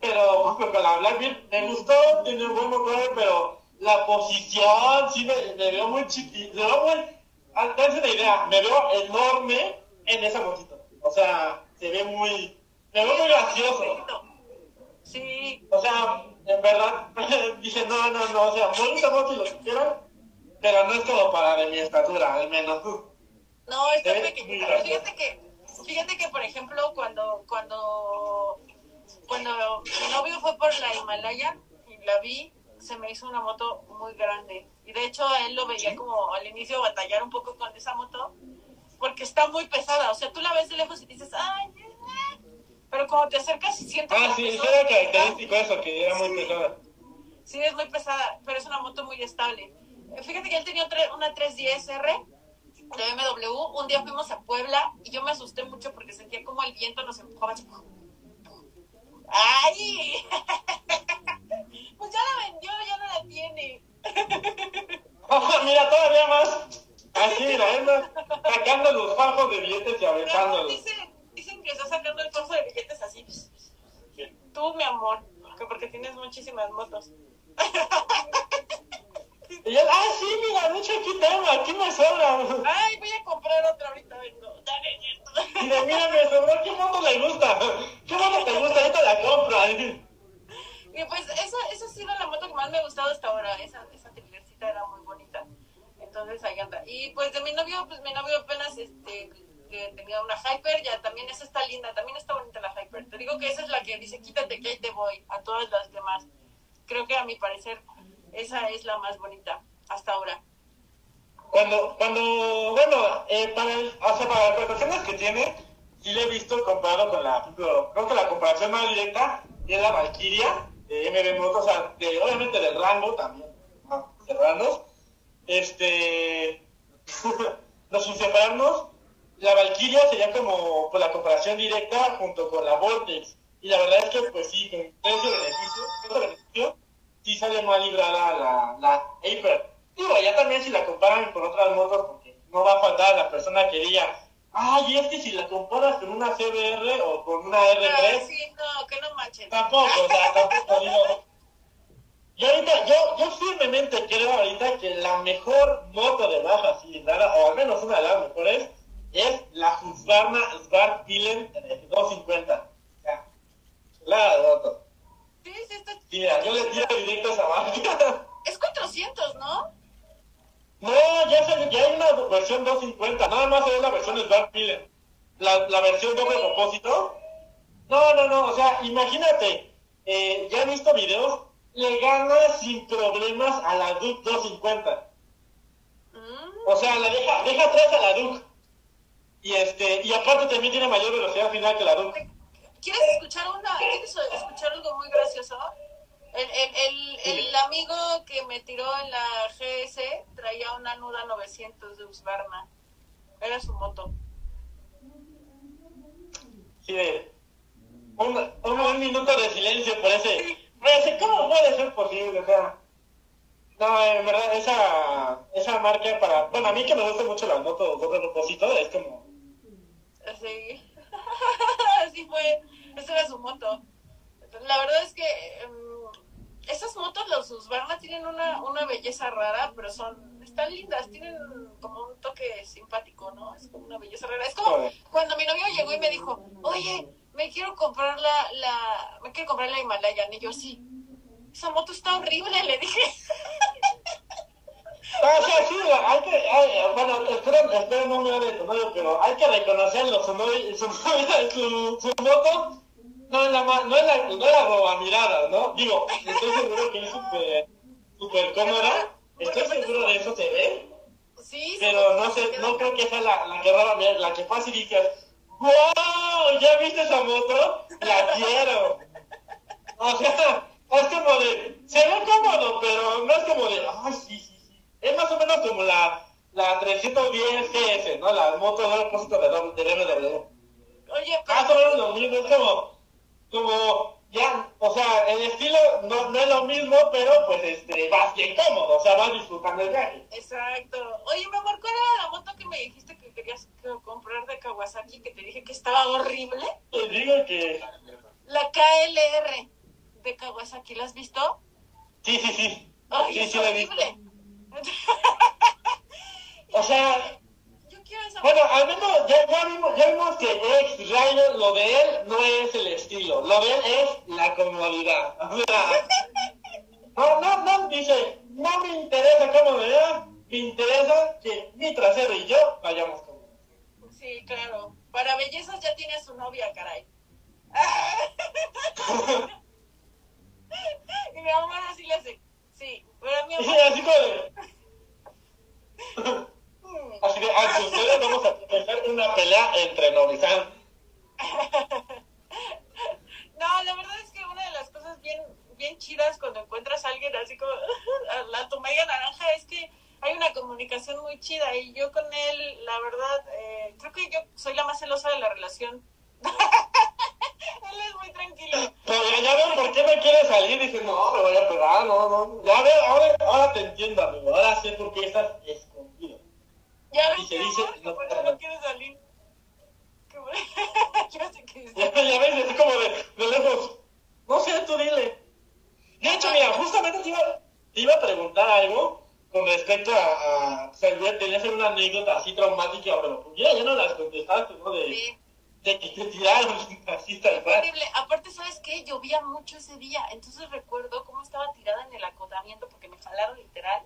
Pero, ejemplo, con la Blackbeard me gustó, tiene un buen motor, pero la posición sí me, me veo muy chiquito, me veo muy... Dense una idea, me veo enorme en esa motito. O sea, se ve muy... Me veo muy gracioso. Sí, O sea, en verdad, dije, no, no, no, o sea, gusta moto y lo que quieran, pero no es como para de mi estatura, al menos. no, está muy pequeñita. Fíjate que, fíjate que, por ejemplo, cuando, cuando, cuando mi novio fue por la Himalaya y la vi, se me hizo una moto muy grande. Y de hecho, a él lo veía como al inicio batallar un poco con esa moto, porque está muy pesada. O sea, tú la ves de lejos y dices, ay, eh, eh". Pero cuando te acercas y sientes Ah, sí, eso era característico eso, que era muy pesada. Sí, es muy pesada, pero es una moto muy estable. Eh, Fíjate que él tenía una 310R de BMW. Un día fuimos a Puebla y yo me asusté mucho porque sentía como el viento nos empujaba. ¡Ay! Pues ya la vendió, ya no la tiene. Ojo, mira, todavía más. Así, mira, anda sacando los fajos de billetes y aventándolos. Que está sacando el cojo de billetes así. Tú, mi amor, que porque tienes muchísimas motos. Y yo, ah, sí, mira, de hecho aquí tengo, aquí me sobra. Ay, voy a comprar otra ahorita, vengo. Dale, nieto. Y de, mira, me sobró, ¿qué moto le gusta? ¿Qué moto te gusta? Ahorita la compro. Y pues esa, esa thrillercita era muy bonita. Entonces ahí anda. Y pues de mi novio, pues mi novio apenas este que tenía una Hyper, ya también esa está linda, también está bonita la Hyper. Te digo que esa es la que dice quítate que ahí te voy, a todas las demás. Creo que a mi parecer esa es la más bonita hasta ahora. Cuando, cuando, bueno, eh, para, el, o sea, para las prestaciones que tiene, sí le he visto comparado con la, creo que la comparación más directa es la Valkyria de MB o sea, de, obviamente del rango también, ¿no? de rangos. Este, nos separarnos, la Valkyria sería como pues, la comparación directa junto con la Vortex. Y la verdad es que, pues sí, con precio-beneficio, beneficio, sí sale más librada la, la Aper. Digo, ya también si la comparan con otras motos, porque no va a faltar la persona que diga, ay, es que si la comparas con una CBR o con una R3. Ah, sí, no, que no manches. Tampoco, o sea, tampoco digo. Y ahorita, yo, yo firmemente creo ahorita que la mejor moto de baja cilindrada, o al menos una de las mejores, es la Husqvarna Smart Pillen 250. Ya. La. Sí, sí, está Sí, mira, yo le tiro directo a esa marca. Es 400, ¿no? No, ya, se, ya hay una versión 250, nada más es la versión Smart Pillen. La, la versión doble propósito. No, no, no, o sea, imagínate, eh, ya he visto videos, le gana sin problemas a la Duke 250. Mm, O sea, la deja, deja atrás a la Duke. Y este, y aparte también tiene mayor velocidad final que la Duke. ¿Quieres escuchar una, quieres escuchar algo muy gracioso? El, el, el, el amigo que me tiró en la GS traía una Nuda 900 de Husqvarna. Era su moto. Sí, de, un, un, un minuto de silencio por ese, por ese, ¿cómo puede ser posible? O sea, no, en verdad, esa, esa marca para, bueno, a mí que me gustan mucho las motos doble propósito, es como, Así, así fue. Esa era su moto. La verdad es que em, esas motos, los Husqvarna, tienen una, una belleza rara, pero son, están lindas, tienen como un toque simpático, ¿no? Es como una belleza rara. Es como cuando mi novio llegó y me dijo, oye, me quiero comprar la, la, me quiero comprar la Himalayan. Y yo, sí, esa moto está horrible, le dije. Ah, sí, sí, hay que, hay, espero no me tu novio, pero hay que reconocerlo, su, novio, su, novia, su, su moto no es la no es la, no es la roba mirada, ¿no? Digo, estoy seguro que es súper, súper cómoda, estoy seguro de eso se ve, Sí, pero no sé, no creo que sea la, la que roba mirada, la que fácil dices, ¡Wow! ¿Ya viste esa moto? La quiero. O sea, es como de, se ve cómodo, pero no es como de, ay, sí, sí, sí. Es más o menos como la, la 310 GS, ¿no? La moto de propósito de, BMW. Oye, Más o pero, menos lo mismo, es como, como, ya, o sea, el estilo no, no es lo mismo, pero pues este, vas bien cómodo, o sea, vas disfrutando el viaje. exacto. Oye, mi amor, ¿cuál era la moto que me dijiste que querías que- comprar de Kawasaki que te dije que estaba horrible? Les digo que, La KLR de Kawasaki, ¿la has visto? sí, sí, sí. Ay, Sí, es sí la he visto. O sea, Yo quiero esa Bueno, al menos ya, ya vimos, ya vimos que ex Rider, lo de él no es el estilo, lo de él es la comodidad. O sea, no, no, no, dice, no me interesa cómo me vea, me interesa que mi trasero y yo vayamos cómodos. Sí, claro. Para bellezas ya tiene a su novia, caray. y mi amor así le hace. Sí, pero mi Y amor. así como de, mm, así de, ante ustedes vamos a empezar una pelea entre novizanos. No, la verdad es que una de las cosas bien, bien chidas cuando encuentras a alguien así como a la tu media naranja es que hay una comunicación muy chida y yo con él, la verdad, eh, creo que yo soy la más celosa de la relación. él es muy tranquilo. Pero ya, ya ven por qué me quiere salir, dice, no, me voy a pegar, no, no. Ya ven, ahora, ahora te entiendo, amigo, ahora sé por qué estás. Ya Y ves, dice- que por eso no quiere salir. Por- sé que Ya, ya ves, así como de, de lejos. No sé, tú dile. De hecho, mira, justamente te iba, te iba a preguntar algo con respecto a, a o sea, ya tenías una anécdota así traumática, pero pues ya, ya no las contestaste, ¿no? De, Sí. de que te tiraron así tal cual. horrible. Aparte, ¿sabes qué? llovía mucho ese día. Entonces recuerdo cómo estaba tirada en el acotamiento porque me jalaron literal.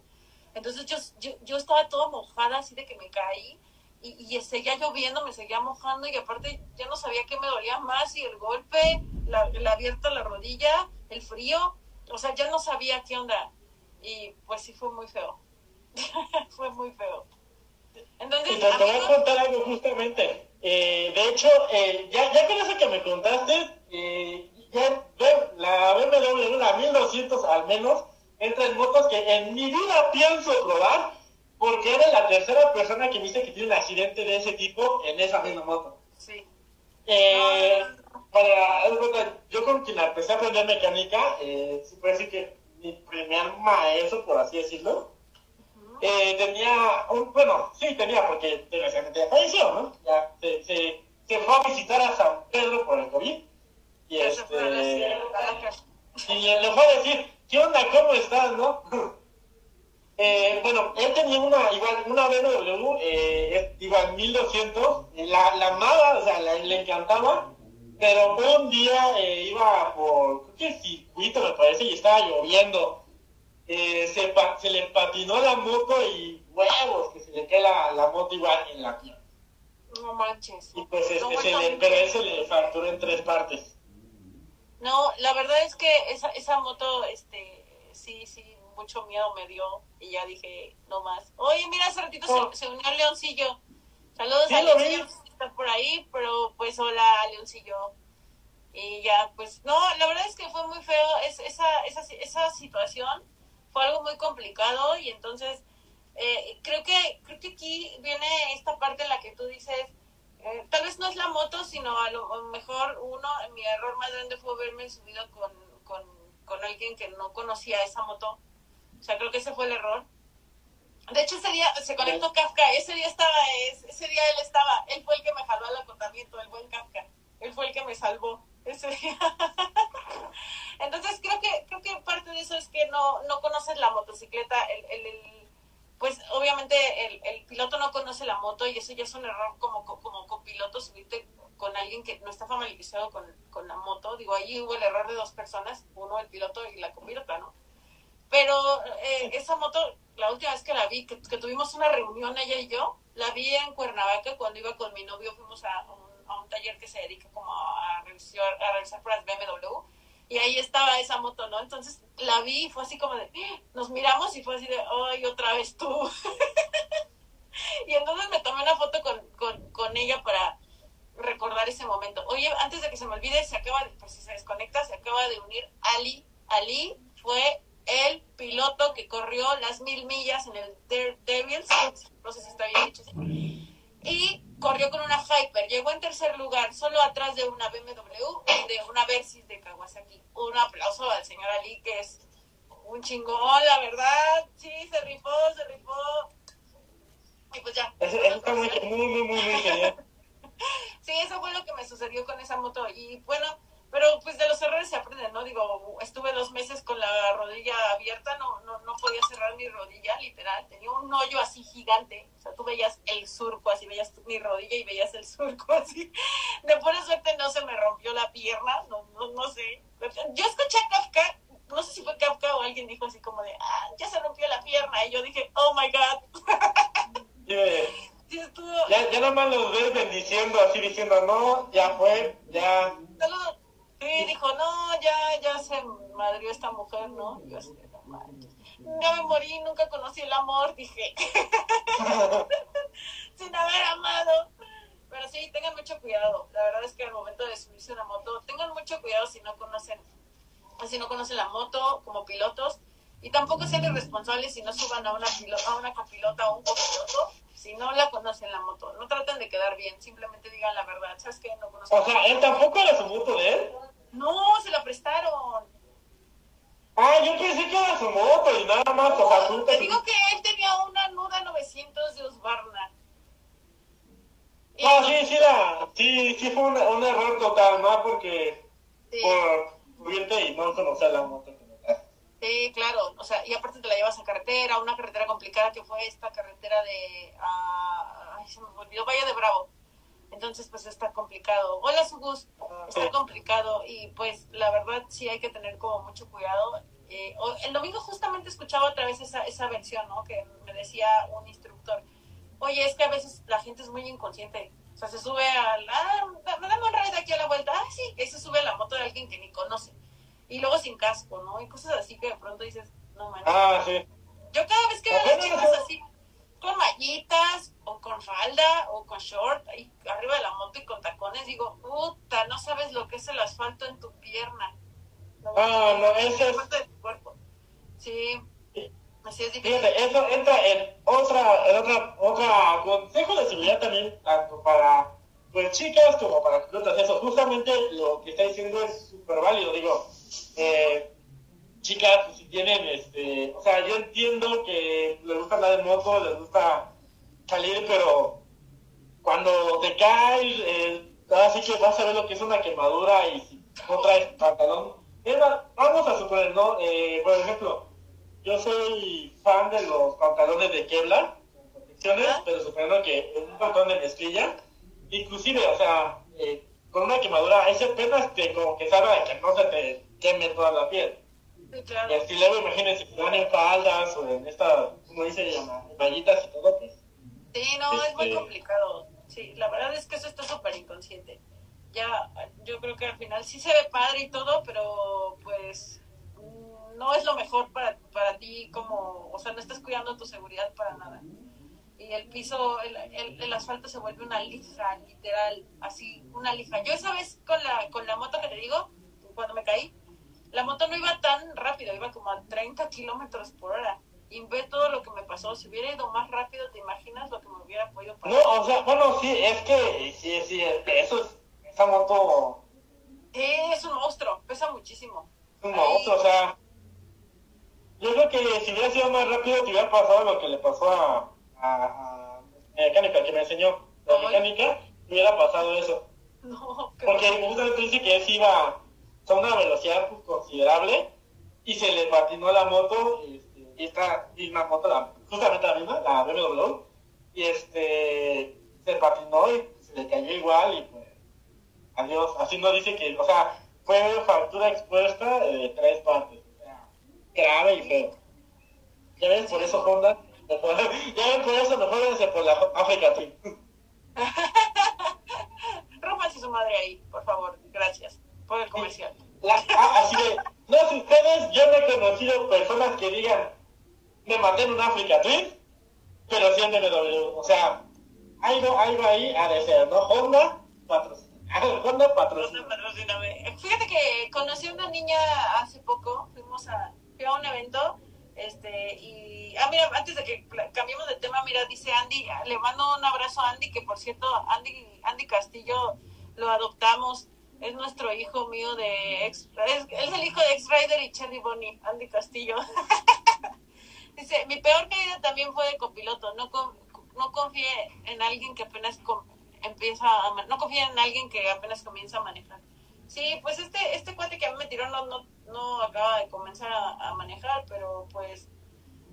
Entonces yo, yo, yo estaba toda mojada, así de que me caí. Y, y seguía lloviendo, me seguía mojando y aparte ya no sabía qué me dolía más, y el golpe, la, la abierta la rodilla, el frío, o sea, ya no sabía qué onda. Y pues sí fue muy feo. fue muy feo. Entonces, y te, voy a contar algo justamente. Eh, de hecho, eh, ya, ya con eso que me contaste, eh, ya la BMW, la 1200 al menos, entra en motos que en mi vida pienso probar, porque eres la tercera persona que me dice que tiene un accidente de ese tipo en esa misma moto. Sí. Eh, para, yo con quien empecé a aprender mecánica, eh, se puede decir que mi primer maestro, por así decirlo, eh, tenía un, bueno, sí tenía, porque desgraciadamente falleció, ¿no? Ya se, se, se, fue a visitar a San Pedro por el COVID. Y este. Y le fue a decir, ¿qué onda? ¿Cómo estás, no? eh, bueno, él tenía una, igual, una BMW, eh, igual 1200, la, la amaba, o sea, le encantaba, pero un día eh, iba por, ¿qué circuito me parece? Y estaba lloviendo eh, se, se, le patinó la moto y huevos, que se le queda la, moto igual en la pierna. No manches. Y pues este, se le, pero él se le fracturó en tres partes. No, la verdad es que esa, esa moto, este, sí, sí, mucho miedo me dio y ya dije, no más. Oye, mira, hace ratito se, oh. se, unió Leoncillo. Saludos a Leoncillo, está por ahí, pero pues hola, Leoncillo. Y ya, pues, no, la verdad es que fue muy feo es, esa, esa, esa situación fue algo muy complicado y entonces eh, creo que creo que aquí viene esta parte en la que tú dices tal vez no es la moto sino a lo mejor uno mi error más grande fue haberme subido con, con, con alguien que no conocía esa moto. O sea creo que ese fue el error. De hecho ese día se conectó Kafka. Ese día estaba ese día él estaba. Él fue el que me jaló al acotamiento el buen Kafka. Él fue el que me salvó ese día. Entonces creo que creo que parte de eso es que no, no conoces la motocicleta, el, el, pues obviamente el, el, piloto no conoce la moto y eso ya es un error como, como copiloto subirte con alguien que no está familiarizado con, con la moto. Digo, ahí hubo el error de dos personas, uno el piloto y la copilota, ¿no? Pero eh, esa moto, la última vez que la vi, que, tuvimos una reunión ella y yo, la vi en Cuernavaca cuando iba con mi novio, fuimos a un, a un taller que se dedica como a revisar, a revisar las BMW y ahí estaba esa moto, ¿no? Entonces la vi y fue así como de, nos miramos y fue así de, ay, otra vez tú. y entonces me tomé una foto con, con, con, ella para recordar ese momento. Oye, antes de que se me olvide, se acaba de, pues si se desconecta, se acaba de unir Ali. Ali fue el piloto que corrió las mil millas en el Daredevils, no sé si está bien dicho. Y corrió con una Hyper, llegó en tercer lugar, solo atrás de una BMW y de una Versys de Kawasaki. Un aplauso al señor Ali, que es un chingón, la verdad. Sí, se rifó, se rifó. Y pues ya. Eso, está muy, muy, muy, muy, muy genial. sí, eso fue lo que me sucedió con esa moto. Y bueno, pero pues de los errores se aprende, ¿no? Digo, estuve dos meses con la rodilla abierta, no, no, no podía cerrar mi rodilla, literal, tenía un hoyo así gigante, o sea, tú veías el surco así, veías mi rodilla y veías el surco así. De buena suerte no se me rompió la pierna, no, no, no sé. Yo escuché a Kafka, no sé si fue Kafka o alguien dijo así como de, ah, ya se rompió la pierna, y yo dije, oh my god. Sí, estuvo... Ya, ya nada más los ves bendiciendo, así diciendo, no, ya fue, ya. Saludos Sí, dijo, no, ya, ya se madrió esta mujer, ¿no? yo así, no Ya me morí, nunca conocí el amor, dije. Sin haber amado. Pero sí, tengan mucho cuidado. La verdad es que al momento de subirse una moto, tengan mucho cuidado si no conocen, si no conocen la moto como pilotos. Y tampoco sean irresponsables si no suban a una, a una copilota o un copiloto si no la conocen la moto. No traten de quedar bien, simplemente digan la verdad. ¿Sabes qué? No conozco. O sea, ¿él tampoco era su moto de él? No, se la prestaron. Ah, yo pensé que era su moto y nada más. o sea, te digo que él tenía una nuda 900 de Osbarna. No, sí, sí, la, sí, sí fue un, un error total, ¿no? Porque sí. por subirte y no conocer la moto. Sí, claro, o sea, y aparte te la llevas a carretera, una carretera complicada que fue esta carretera de, uh, ay, se me olvidó, Valle de Bravo. Entonces, pues está complicado. Hola, Sugus. Está complicado y pues la verdad sí hay que tener como mucho cuidado. Eh, el domingo justamente escuchaba otra vez esa, esa versión, ¿no? Que me decía un instructor. Oye, es que a veces la gente es muy inconsciente. O sea, se sube al... Ah, me da un ride aquí a la vuelta. Ah, sí, que se sube a la moto de alguien que ni conoce. Y luego sin casco, ¿no? Y cosas así que de pronto dices, no manches. Ah, sí. Yo cada vez que veo a las chicas así, con mallitas, o con falda, o con short, ahí arriba de la moto y con tacones, digo, puta, no sabes lo que es el asfalto en tu pierna. ah, no, eso es... cuerpo. Sí. Así es difícil. Fíjate, eso entra en otra, en otra, otra consejo de seguridad también, tanto para pues chicas como para pilotos. Eso, justamente lo que está diciendo es súper válido. Digo, eh, chicas, pues, si tienen, este, o sea, yo entiendo que les gusta andar en moto, les gusta salir, pero cuando te caes, eh, así que vas a ver lo que es una quemadura y si no traes pantalón. vamos a suponer, ¿no? Eh, por ejemplo, yo soy fan de los pantalones de Kevlar, protecciones, pero suponiendo que es un pantalón de mezclilla, inclusive, o sea, eh, con una quemadura, ese apenas te como que sabe que no se te queme toda la piel. Sí, claro. Y luego imagínense si van en faldas o en esta, como dice, llama, rayitas y todo, pues. Sí, no, es muy este, complicado. Sí, la verdad es que eso está súper inconsciente. Ya, yo creo que al final sí se ve padre y todo, pero pues no es lo mejor para, para ti como, o sea, no estás cuidando tu seguridad para nada. Y el piso, el, el, el asfalto se vuelve una lija, literal, así, una lija. Yo esa vez con la, con la moto que te digo, cuando me caí, la moto no iba tan rápido, iba como a 30 kilómetros por hora. Y ve todo lo que me pasó. Si hubiera ido más rápido, ¿te imaginas lo que me hubiera podido pasar? No, o sea, bueno, sí, es que, sí, sí, eso es, esa moto... es un monstruo, pesa muchísimo. Es un monstruo, o sea... Yo creo que si hubiera sido más rápido, te hubiera pasado lo que le pasó a, a, a mecánica, que me enseñó la mecánica, hubiera pasado eso. No, Porque justamente dice que él iba a una velocidad considerable y se le patinó la moto este, esta misma moto, la, justamente la misma, la BMW, y este se patinó y se le cayó igual y pues adiós. Así nos dice que, o sea, fue fractura expuesta de tres partes. Grave y feo. Ya ves, por eso Honda, ya ves, por eso mejor por la África Twin. Rómase su madre ahí, por favor. Gracias por el comercial. Ah, así de, no sé ustedes, yo no he conocido personas que digan, me maté en un África Twin, pero sí en BMW. O sea, algo, algo ahí ha de ser, ¿no? Honda, patrocina. Honda patrocina. Fíjate que conocí a una niña hace poco, fuimos a, fui a un evento, este, y, ah, mira, antes de que cambiemos de tema, mira, dice Andy, le mando un abrazo a Andy, que por cierto, Andy, Andy Castillo lo adoptamos es nuestro hijo mío de ex, es, el hijo de ex Rider y Cherry Bonnie, Andy Castillo. Dice, mi peor caída también fue de copiloto, no, no confíe en alguien que apenas empieza a, no confíe en alguien que apenas comienza a manejar. Sí, pues este, este cuate que a mí me tiró no, no, no acaba de comenzar a, manejar, pero pues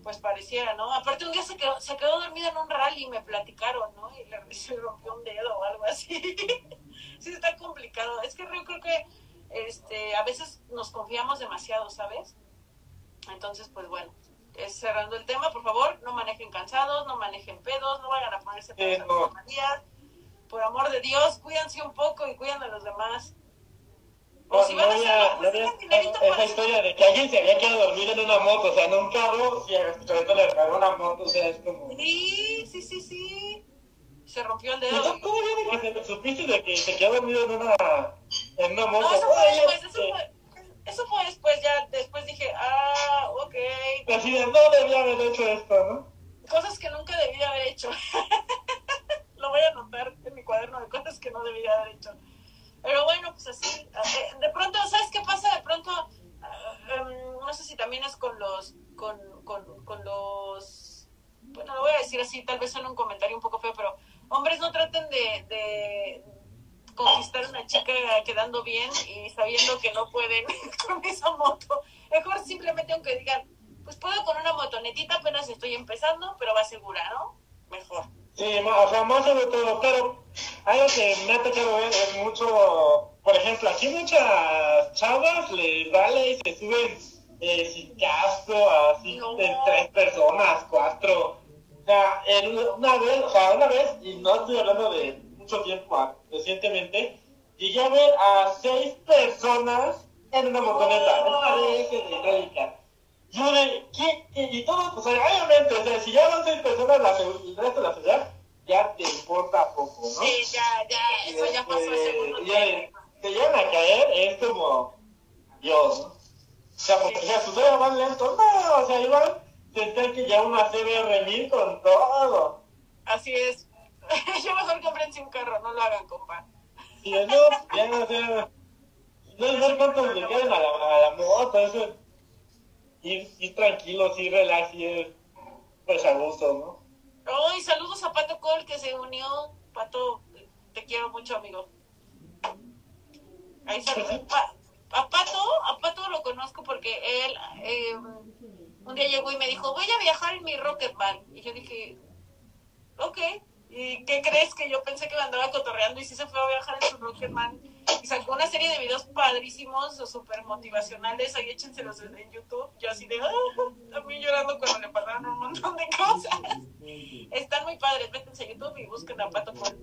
pues pareciera, ¿no? Aparte un día se quedó, se quedó dormido en un rally y me platicaron, ¿no? Y le, rompió un dedo o algo así. Sí está complicado. Es que yo creo que este, a veces nos confiamos demasiado, ¿sabes? Entonces, pues bueno, es cerrando el tema, por favor, no manejen cansados, no manejen pedos, no vayan a ponerse pedos Por amor de Dios, cuídense un poco y cuidan a los demás. O si van a hacer esa historia de que alguien se había quedado dormido en una moto, o sea, en un carro, y a le cagó una moto, o sea, es como... Sí, sí, sí, sí se rompió el dedo. ¿Cómo que supiste de que se quedó dormido en una, en una moto? No, eso fue después, eso fue, eso fue después, ya después dije, ah, ok. Así de, no debía haber hecho esto, ¿no? Cosas que nunca debía haber hecho. Lo voy a anotar en mi cuaderno de cosas que no debía haber hecho. Pero bueno, pues así, eh, de pronto, ¿sabes qué pasa? De pronto, um, no sé si también es con los, con, con, con los, bueno, lo voy a decir así, tal vez en un comentario un poco feo, pero hombres no traten de, conquistar a una chica quedando bien y sabiendo que no pueden con esa moto. Mejor simplemente aunque digan, pues puedo con una motonetita, apenas estoy empezando, pero va segura, ¿no? Mejor. Sí, más sobre todo, pero algo que me ha tocado ver es mucho, por ejemplo, aquí muchas chavas les vale y se suben eh, sin casco, así, No. de tres personas, cuatro. Sea, en una vez, o sea, una vez, y no estoy hablando de mucho tiempo, ah, recientemente, llegué a ver a seis personas en una motoneta, en una vez de Itálica. Yo de, ¿qué? Y, y todo, o sea, obviamente, o sea, si ya van seis personas, la, el resto de la ciudad, ya te importa poco, ¿no? Sí, ya, ya, eso ya pasó el Este, segundo ya, tiempo. te llegan a caer, es como, Dios, ¿no? O sea, porque ya sucede más lento, no, o sea, igual tendrán que llevar una CBR 1000 con todo. Así es. Yo mejor comprense un carro, no lo hagan, compa. Si no, ya, o sea, no es ver cuántos le quedan a la, a la moto, eso, ir, ir tranquilos, ir relax, ir, pues a gusto, ¿no? Ay, saludos a Pato Col que se unió. Pato, te quiero mucho, amigo. Ahí saludos. Pa- a Pato, a Pato lo conozco porque él eh, un día llegó y me dijo, voy a viajar en mi Rocket Van. Y yo dije, ok. ¿Y qué crees que yo pensé que me andaba cotorreando y sí se fue a viajar en su Rocket Van? Y sacó una serie de videos padrísimos o súper motivacionales. Ahí échenselos en YouTube. Yo así de, ah, también llorando cuando le pasaron un montón de cosas. Están muy padres, métanse a YouTube y busquen a Pato Col.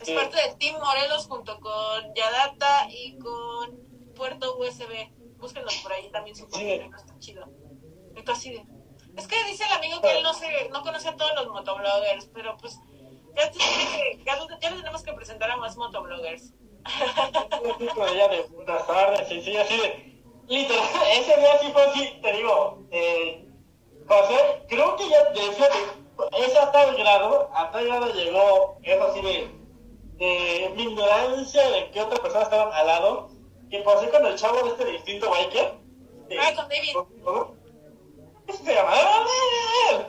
Es parte de Team Morelos junto con Yadata y con Puerto USB. Búsquenlos por ahí también su contenido, está chido. Y tú así de- Es que dice el amigo que él no se, no conoce a todos los motobloggers, pero pues ya, que, ya, ya le tenemos que presentar a más motobloggers. Ella de buenas tardes, y sí, así de. Literal, ese día sí fue así, te digo. Eh, José, creo que ya, de, es a tal grado, a tal grado llegó, es así de. de mi ignorancia de que otras personas estaban al lado, que pasé con el chavo de este distinto biker. eh, Ah, con David. ¿cómo? ¿Qué se llama? ¡Ah, David!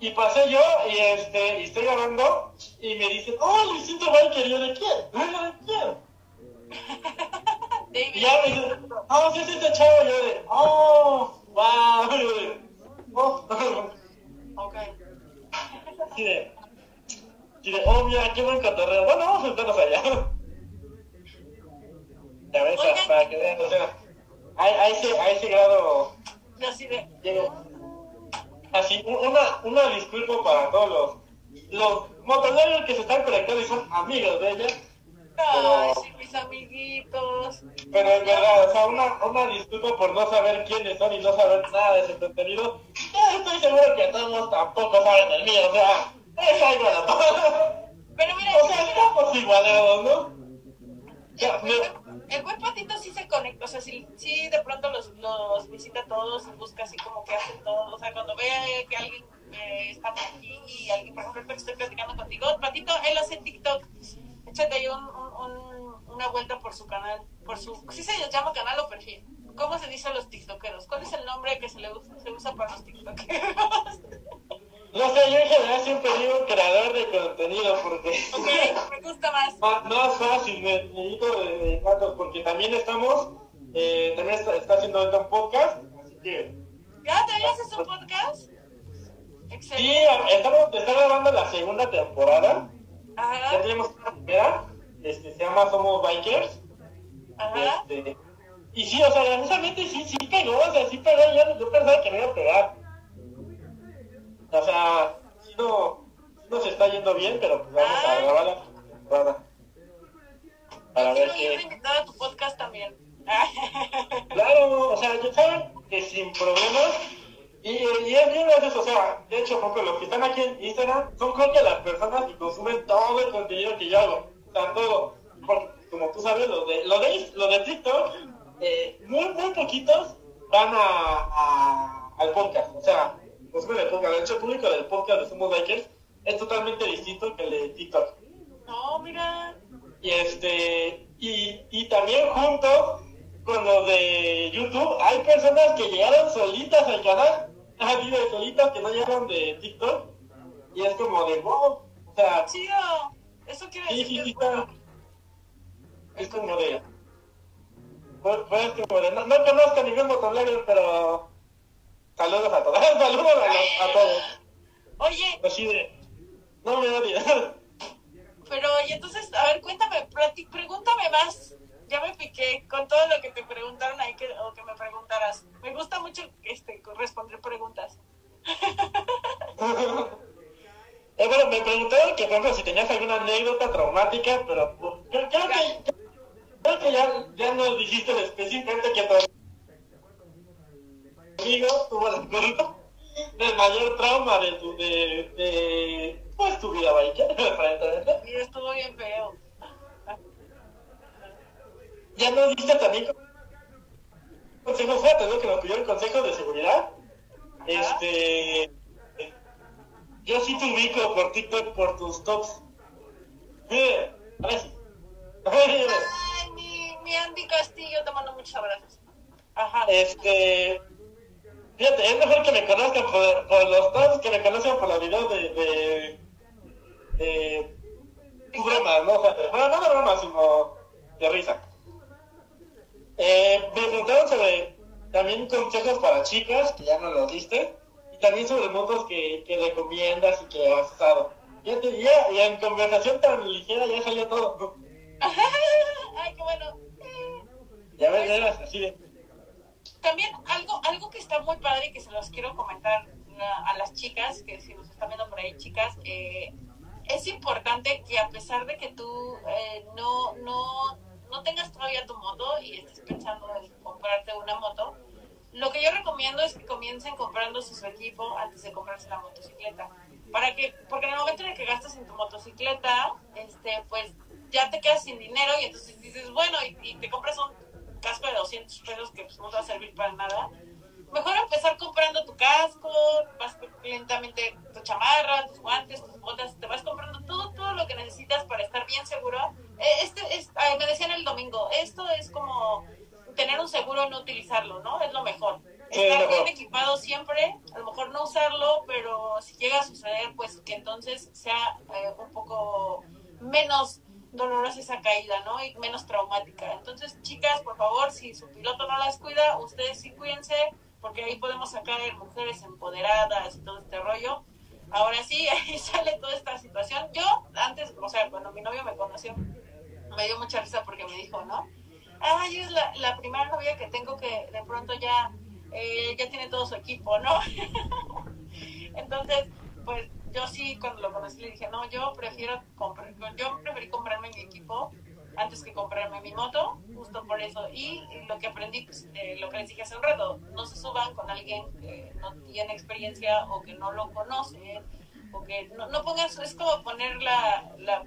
Y pasé yo y este y estoy grabando y me dicen, oh, el distinto biker, y yo de quién? "Ah, ¿De quién? David. Y ya me dicen, oh, sí es este chavo, y yo de, oh, wow, y oh, Ok. de, así de, oh, mira, qué buen cotorreo, bueno, vamos a sentarnos allá. Para que vean, o sea, a, a ese, a ese grado así de. una, una disculpa para todos los, los motocicletas que se están conectando y son amigos de ella. Ay, sí, mis amiguitos. Pero en verdad, o sea, una, una disculpa por no saber quiénes son y no saber nada de su contenido. Ya estoy seguro que todos tampoco saben el mío, o sea, es algo de todo. Pero mira, O sea, estamos igualados, ¿no? Ya, buen- el buen patito sí se conecta, o sea, sí, sí de pronto los, los visita todos y busca así como que hacen todo, o sea, cuando ve que alguien eh, está por aquí y alguien, por ejemplo, estoy platicando contigo, patito, él hace TikTok, échate ahí un- un- una vuelta por su canal, por su, ¿sí se llama canal o perfil? ¿Cómo se dice a los tiktokeros? ¿Cuál es el nombre que se le usa, se usa para los tiktokeros? no sé, yo en general siempre digo creador de contenido porque... ok, me gusta más. Más, más fácil, me necesito de, de datos, porque también estamos, eh, también está, está haciendo ahorita un podcast, así que ¿Ya también haces un podcast? sí, Excelente. estamos, está grabando la segunda temporada, ya Ajá, tenemos una primera, este, se llama Somos Bikers, ajá. este, y sí, o sea, precisamente sí, sí pegó, o sea, sí pegó, yo, yo pensaba que me iba a pegar, o sea, no, sí nos está yendo bien, pero pues vamos a Ah. grabar la temporada, para ver Quiero ir qué... invitada a tu podcast también. Claro, o sea, ya saben que sin problemas. Y, y es bien gracioso, o sea, de hecho, por ejemplo, los que están aquí en Instagram son creo que las personas que consumen todo el contenido que yo hago. O sea, todo. Porque, como tú sabes, los de, los de, los de TikTok, eh, muy, muy poquitos van a, a- al podcast. O sea, consumen el podcast. De hecho, el público del podcast de Somos Bikers es totalmente distinto que el de TikTok. No, mira. Y este y, y también junto con los de YouTube hay personas que llegaron solitas al canal, así de solitas que no llegaron de TikTok y es como de wow, o sea, Chido. Eso quiere decir sí, es bueno. está- es como de pues, como de no, no conozco ningún motoblogger pero saludos a todos, saludos a, los- a todos. Oye. Así de, no me odias. Pero, y entonces, a ver, cuéntame, pregúntame más. Ya me piqué con todo lo que te preguntaron ahí que, o que me preguntaras. Me gusta mucho este, responder preguntas. eh, bueno, me preguntaron que, por ejemplo, si tenías alguna anécdota traumática, pero pues, creo, que, creo que ya, ya nos dijiste específicamente que tu amigo tuvo la culpa del mayor trauma de tu, de, de pues tu vida, vaya. Y estuvo bien feo. Ya nos diste también consejo fuerte, ¿no? Que nos pidió el consejo de seguridad. Este. Yo sí te ubico por TikTok por tus tops. Mire, a ver. Ay, mi, mi Andy Castillo, te mando muchos abrazos. Ajá. Este. Fíjate, es mejor que me conozcan por, por los tops que me conozcan por los videos de. de, de bromas, ¿no? O sea, bueno, no de bromas, sino de risa. Eh, me preguntaron sobre también consejos para chicas, que ya no lo diste, y también sobre motos que, que recomiendas y que has usado. Ya te ya, y en conversación tan ligera ya salió todo. Ay, qué bueno. Ya ves, así de... También algo, algo que está muy padre y que se los quiero comentar a, las chicas, que si nos están viendo por ahí, chicas, eh, es importante que a pesar de que tú eh, no, no no tengas todavía tu moto y estés pensando en comprarte una moto, lo que yo recomiendo es que comiencen comprando su equipo antes de comprarse la motocicleta. Para que, porque en el momento en el que gastas en tu motocicleta, este, pues ya te quedas sin dinero y entonces dices, bueno, y, te compras un casco de 200 pesos que pues, no te va a servir para nada. Mejor empezar comprando tu casco, vas lentamente tu chamarra, tus guantes, tus botas, te vas comprando todo, todo lo que necesitas para estar bien seguro eh, este es, me decían el domingo, esto es como tener un seguro y no utilizarlo, ¿no? Es lo mejor. Estar bien equipado siempre, a lo mejor no usarlo, pero si llega a suceder, pues que entonces sea eh, un poco menos dolorosa esa caída, ¿no? Y menos traumática. Entonces, chicas, por favor, si su piloto no las cuida, ustedes sí cuídense, porque ahí podemos sacar mujeres empoderadas y todo este rollo. Ahora sí, ahí sale toda esta situación. Yo, antes, o sea, cuando mi novio me conoció, me dio mucha risa porque me dijo, ¿no? Ay, es la, la primera novia que tengo que de pronto ya, eh, ya tiene todo su equipo, ¿no? Entonces, pues yo sí, cuando lo conocí, le dije, no, yo prefiero comprar, yo preferí comprarme mi equipo antes que comprarme mi moto, justo por eso. Y lo que aprendí, pues, lo que les dije hace un rato, no se suban con alguien que no tiene experiencia o que no lo conoce, o que no, no pongas, es como poner la, la,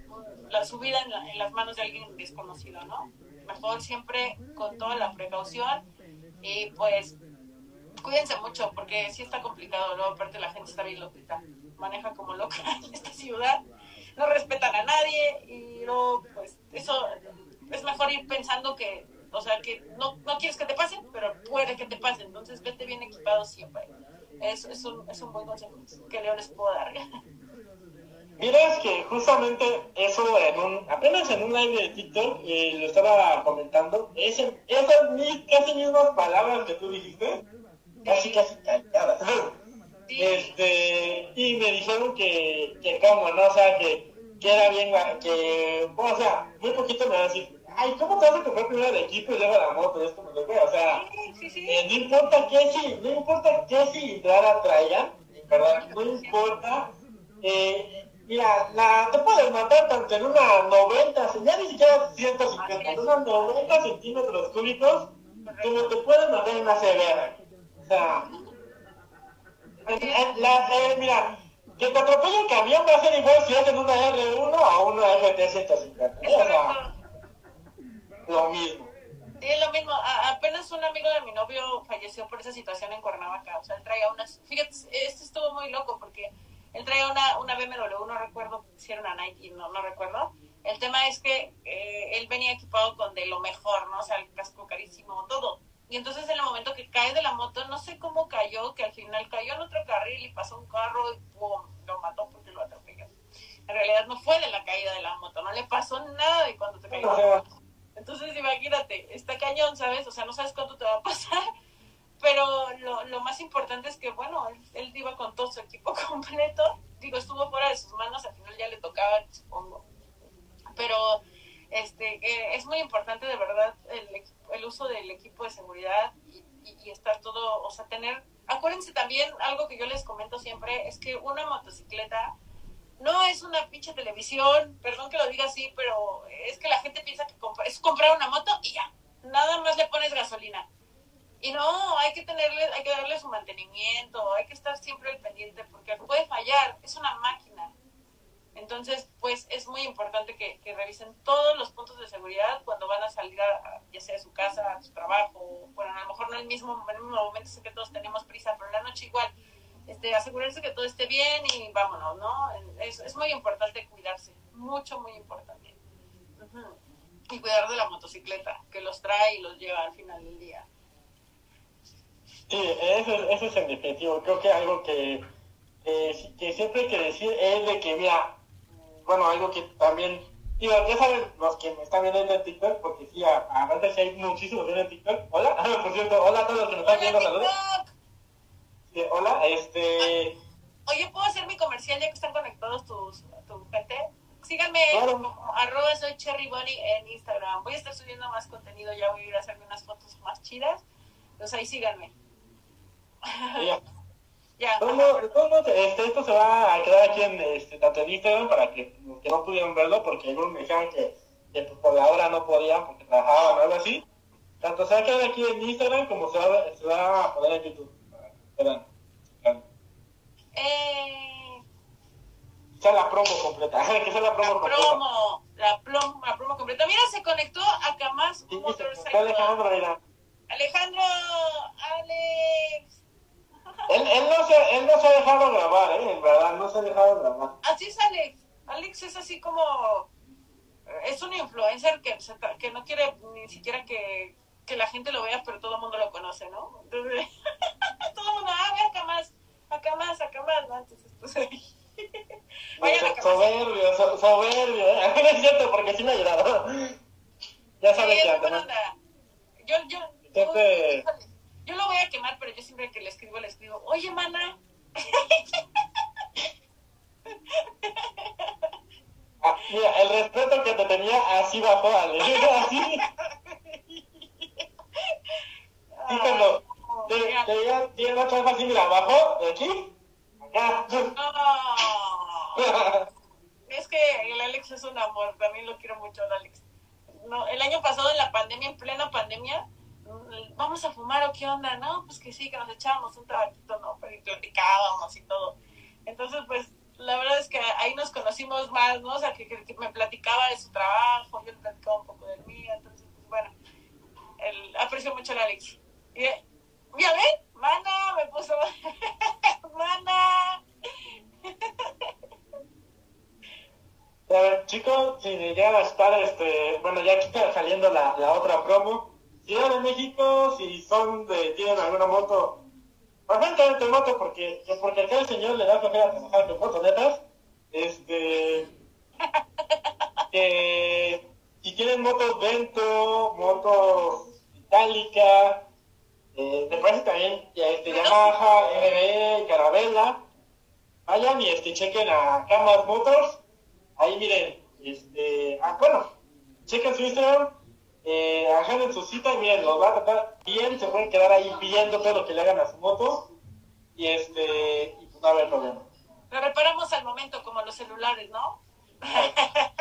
la subida en, las manos de alguien desconocido, ¿no? Mejor siempre con toda la precaución y pues cuídense mucho porque sí está complicado, luego aparte la gente está bien loca, maneja como loca en esta ciudad no respetan a nadie y no, pues eso es mejor ir pensando que, o sea, que no, no quieres que te pasen, pero puede que te pase, entonces vete bien equipado siempre. Es, es, un, es un buen consejo que Leo les puedo dar. Mira, que justamente eso en un, apenas en un live de TikTok eh, lo estaba comentando, esas casi mismas palabras que tú dijiste, casi casi calladas. Este, y me dijeron que, que como, ¿no? O sea, que, que era bien, que, o sea, muy poquito me van a decir, ay, ¿cómo te vas a comprar primero el equipo y luego la moto? Es como que, o sea, eh, no importa qué si, no importa qué cilindrada traigan, ¿verdad? No importa, eh, mira, la, te puedes matar tanto en una 90, ya ni siquiera 150, en unos 90 centímetros cúbicos, como te pueden matar en una severa. O sea, la, eh, mira, que te atropelle el camión va a ser igual si hacen una R1 o una RT150. O sea, lo mismo. Sí, es lo mismo. apenas un amigo de mi novio falleció por esa situación en Cuernavaca. O sea, él traía unas. Fíjate, esto estuvo muy loco porque él traía una, una BMW, no recuerdo si era una Nike, no, no recuerdo. El tema es que eh, él venía equipado con de lo mejor, ¿no? O sea, el casco carísimo, todo. Y entonces en el momento que cae de la moto, no sé cómo cayó, que al final cayó en otro carril y pasó un carro y ¡pum! lo mató porque lo atropelló. En realidad no fue de la caída de la moto, no le pasó nada de cuando te cayó. Entonces imagínate, está cañón, ¿sabes? O sea, no sabes cuánto te va a pasar, pero lo, lo más importante es que, bueno, él, él iba con todo su equipo completo. Digo, estuvo fuera de sus manos, al final ya le tocaba, supongo. Pero este, eh, es muy importante de verdad el, el uso del equipo de seguridad y, estar todo, o sea, tener, acuérdense también, algo que yo les comento siempre, es que una motocicleta no es una pinche televisión, perdón que lo diga así, pero es que la gente piensa que compra- es comprar una moto y ya, nada más le pones gasolina. Y no, hay que tenerle, hay que darle su mantenimiento, hay que estar siempre al pendiente porque puede fallar, es una máquina. Entonces, pues es muy importante que, revisen todos los puntos de seguridad cuando van a salir, a, ya sea de su casa, a su trabajo. Bueno, a lo mejor no en el mismo momento, sé que todos tenemos prisa, pero en la noche igual. Este, asegurarse que todo esté bien y vámonos, ¿no? Es, muy importante cuidarse, mucho, muy importante. Y cuidar de la motocicleta, que los trae y los lleva al final del día. Sí, eso, es- eso es en definitivo. Creo que algo que, que siempre hay que decir es de que, mira, bueno, algo que también, digo, ya saben los que me están viendo en TikTok, porque sí, a, a veces sí hay muchísimos videos en TikTok. Hola, por cierto, hola a todos los que nos están viendo, saludos. Sí, hola, este, Oye, ¿puedo hacer mi comercial ya que están conectados tus, tu gente? Síganme Claro. como arroba soy Cherry Bunny en Instagram. Voy a estar subiendo más contenido, ya voy a ir a hacerme unas fotos más chidas. Entonces ahí síganme. ya. Ya. Modos, este, esto se va a quedar aquí en, este, tanto en Instagram para que los que no pudieron verlo, porque algunos me dijeron que, que por la hora no podían porque trabajaban o algo así. Tanto se va a quedar aquí en Instagram como se va, se va a poner en YouTube. vean. Eh, la promo completa. que sea la promo la completa. promo, la promo, la promo completa. Mira, se conectó acá más Sí, Motorcycle. Alejandro, mira. Alejandro, Alex. Él, él, no se, él no se ha dejado grabar, ¿eh? En verdad, no se ha dejado grabar. Así es Alex. Alex es así como... Es un influencer que, que no quiere ni siquiera que, que la gente lo vea, pero todo el mundo lo conoce, ¿no? Entonces, todo el mundo, ah, ve acá más, acá más, acá más, ¿no? Entonces, pues, vayan acá soberbio, so- soberbio, ¿eh? Es cierto, porque sí me ha ayudado. Ya sabes es que onda. Yo, yo, yo lo voy a quemar, pero yo siempre que le escribo, le escribo, oye, mana, Ah, mira, el respeto que te tenía así bajó, Ale. Así. Y cuando te, te tiene la chafa así, mira, bajó, de aquí, acá. no. Es que el Alex es un amor, también lo quiero mucho al Alex. No, el año pasado en la pandemia, en plena pandemia, vamos a fumar o qué onda, ¿no? Pues que sí, que nos echábamos un tabaquito, ¿no? Pero platicábamos y todo. Entonces, pues, la verdad es que ahí nos conocimos más, ¿no? O sea, que, me platicaba de su trabajo, yo le platicaba un poco del mío, entonces, pues, bueno, el, aprecio mucho al Alex. Y, ¿Ya ven? Mana, me puso, mana. A ver, chicos, si llegan a estar, este, bueno, ya aquí está saliendo la, la otra promo. Si eran de México, si son de, tienen alguna moto, bastante moto, porque, porque acá el señor le da flojera trabajar con motonetas, este, que si tienen motos Vento, motos Itálica, eh, me parece también este, Yamaha, MB, Carabela, vayan y este, chequen a Camas Motors, ahí miren, este, ah, bueno, chequen su Instagram, eh, agenden su cita y miren, los va a tratar bien, se pueden quedar ahí viendo todo lo que le hagan a su moto, y este, y pues no va a haber problema. Lo reparamos al momento, como los celulares, ¿no?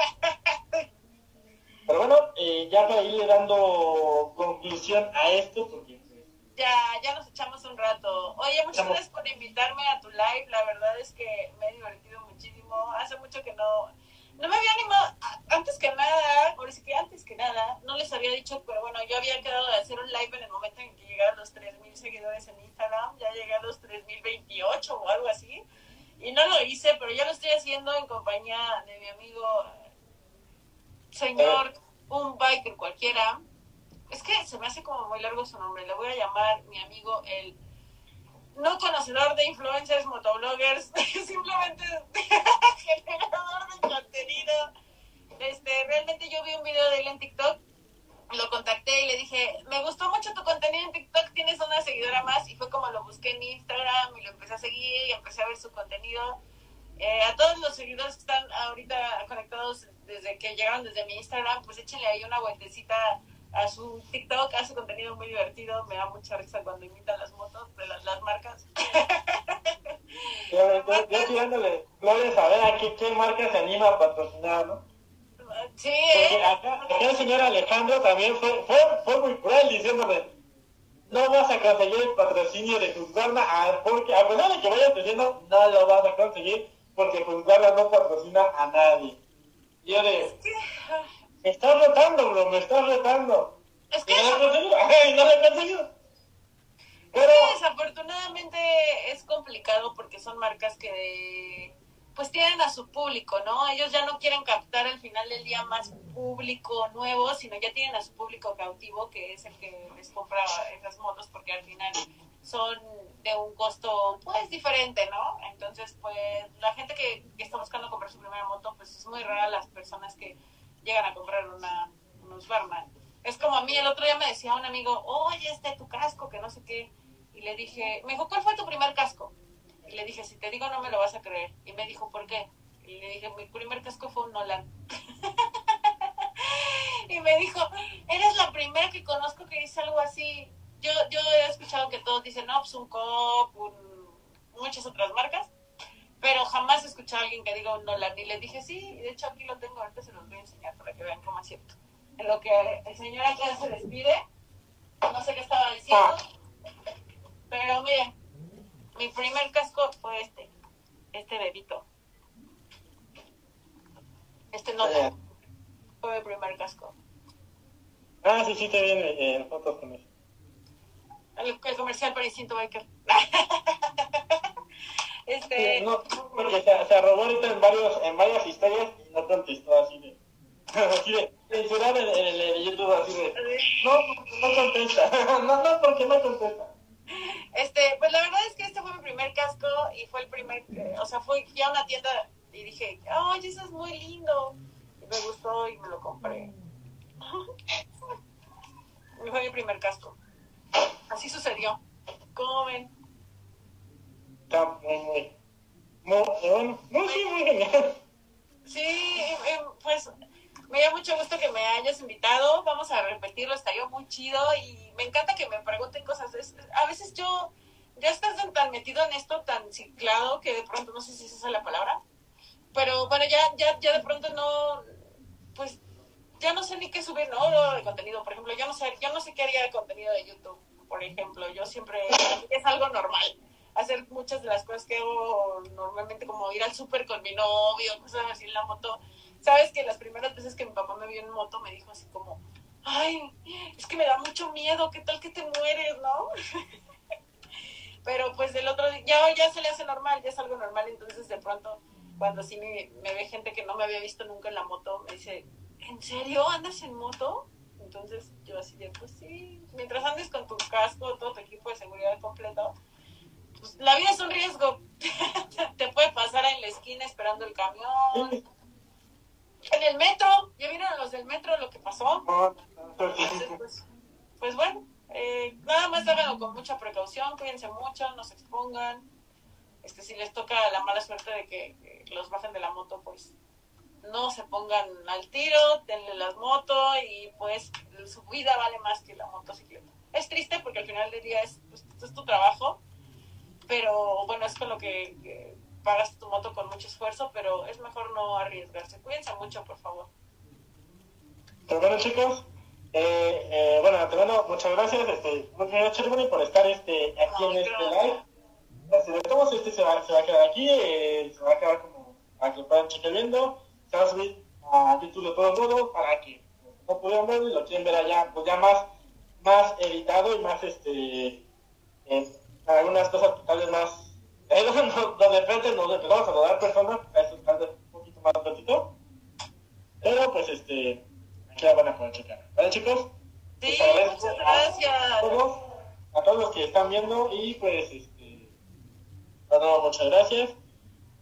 Pero bueno, eh, ya para irle dando conclusión a esto, porque pues, Ya, ya nos echamos un rato. Oye, muchas gracias por invitarme a tu live. La verdad es que me he divertido muchísimo. Hace mucho que no, no me había animado. A- Antes que nada, ahora sí que antes que nada, no les había dicho, pero bueno, yo había quedado de hacer un live en el momento en que llegaron los 3.000 seguidores en Instagram. Ya llegué a los 3.028 o algo así. Y no lo hice, pero ya lo estoy haciendo en compañía de mi amigo, eh, señor, un biker cualquiera. Es que se me hace como muy largo su nombre. Le voy a llamar mi amigo el no conocedor de influencers, motobloggers, simplemente generador de contenido. Este, realmente yo vi un video de él en TikTok, lo contacté y le dije, me gustó mucho tu contenido en TikTok, tienes una seguidora más seguir y empecé a ver su contenido. Eh, a todos los seguidores que están ahorita conectados desde que llegaron desde mi Instagram, pues échenle ahí una vueltecita a su TikTok, hace contenido muy divertido, me da mucha risa cuando imitan las motos de las, las marcas. Yo, yo, yo tirándole flores a ver a qué, marca se anima a patrocinar, ¿no? Sí, Porque ¿eh? acá, acá el señor Alejandro también fue, fue, fue muy cruel diciéndome, no vas a conseguir el patrocinio de Husqvarna, ah, porque a pesar de que vayas diciendo, no lo vas a conseguir, porque Husqvarna no patrocina a nadie. Y yo de, me estás retando, bro, me estás retando. Es Y que, no lo he ay, no lo he conseguido. Pero, es que desafortunadamente es complicado porque son marcas que pues tienen a su público, ¿no? Ellos ya no quieren captar al final del día más público nuevo, sino ya tienen a su público cautivo, que es el que les compra esas motos, porque al final son de un costo pues diferente, ¿no? Entonces, pues la gente que, que está buscando comprar su primera moto, pues es muy rara las personas que llegan a comprar una, una Husqvarna. Es como a mí, el otro día me decía un amigo, oye, este tu casco, que no sé qué. Y le dije, me dijo, ¿cuál fue tu primer casco? Y le dije, si te digo no me lo vas a creer. Y me dijo, ¿por qué? Y le dije, mi primer casco fue un Nolan. y me dijo, eres la primera que conozco que dice algo así. Yo, yo he escuchado que todos dicen, no, pues un COP, un- muchas otras marcas, pero jamás he escuchado a alguien que diga un Nolan. Y le dije, sí, y de hecho aquí lo tengo, ahorita se los voy a enseñar para que vean cómo es cierto. En lo que el señor acá se despide, no sé qué estaba diciendo, pero miren, mi primer casco fue este, este bebito. Este no Eh. fue mi primer casco. ah, sí, sí te viene en fotos con El, el comercial para Instinto Biker. este, no, porque se, se robó ahorita en, varios, en varias historias y no contestó así de, así de, censurar en, en el YouTube así de, no, porque no contesta, no, no, porque no contesta. Este, pues la verdad es que este fue mi primer casco y fue el primer, que- o sea, fui, fui a una tienda y dije, ay, eso es muy lindo. Y me gustó y me lo compré. Fue mi primer casco. Así sucedió. ¿Cómo ven? Está muy, muy, muy, muy, genial. Sí, eh, pues me dio mucho gusto que me hayas invitado. Vamos a repetirlo, estaría muy chido y me encanta que me pregunten cosas. Es- a veces yo ya estás tan, tan metido en esto, tan ciclado, que de pronto no sé si esa es la palabra. Pero bueno, ya, ya, ya de pronto no, pues ya no sé ni qué subir, ¿no? De contenido, por ejemplo, yo no sé, yo no sé qué haría de contenido de YouTube, por ejemplo. Yo siempre, es algo normal hacer muchas de las cosas que hago normalmente, como ir al súper con mi novio, cosas así en la moto. Sabes que las primeras veces que mi papá me vio en moto me dijo así como, ay, es que me da mucho miedo, ¿qué tal que te mueres, no? Pero pues del otro día, ya, ya se le hace normal, ya es algo normal, entonces de pronto, cuando sí me, me ve gente que no me había visto nunca en la moto, me dice, ¿en serio andas en moto? Entonces yo así de, pues sí, mientras andes con tu casco, todo tu equipo de seguridad completo, pues la vida es un riesgo. Te puede pasar en la esquina esperando el camión. En el metro, ¿ya vieron a los del metro lo que pasó? Entonces, pues, pues bueno, eh, nada más háganlo con mucha precaución, cuídense mucho, no se expongan. Este, si les toca la mala suerte de que los bajen de la moto, pues no se pongan al tiro, denle las motos y pues su vida vale más que la motocicleta. Es triste porque al final del día es, pues, es tu trabajo, pero bueno, es con lo que, que pagas tu moto con mucho esfuerzo, pero es mejor no arriesgarse. Cuídense mucho, por favor. Pero bueno, chicos, eh, eh, bueno, muchas gracias, este, muchas por estar este, aquí No, en este live. Este, de todos, este se va, se va a quedar aquí, eh, se va a quedar como para que puedan viendo, va a a de todos modos para que no pudieran verlo y lo quieren ver allá, pues ya más, más editado y más, este, eh, algunas cosas tal vez más, no, no, no de frente nos empezamos a saludar personas, eso tal vez un poquito más ratito, pero pues este, aquí la van a poder checar. ¿Vale chicos? Sí, agradezco muchas A gracias. todos, a todos los que están viendo y pues este, nuevo, muchas gracias.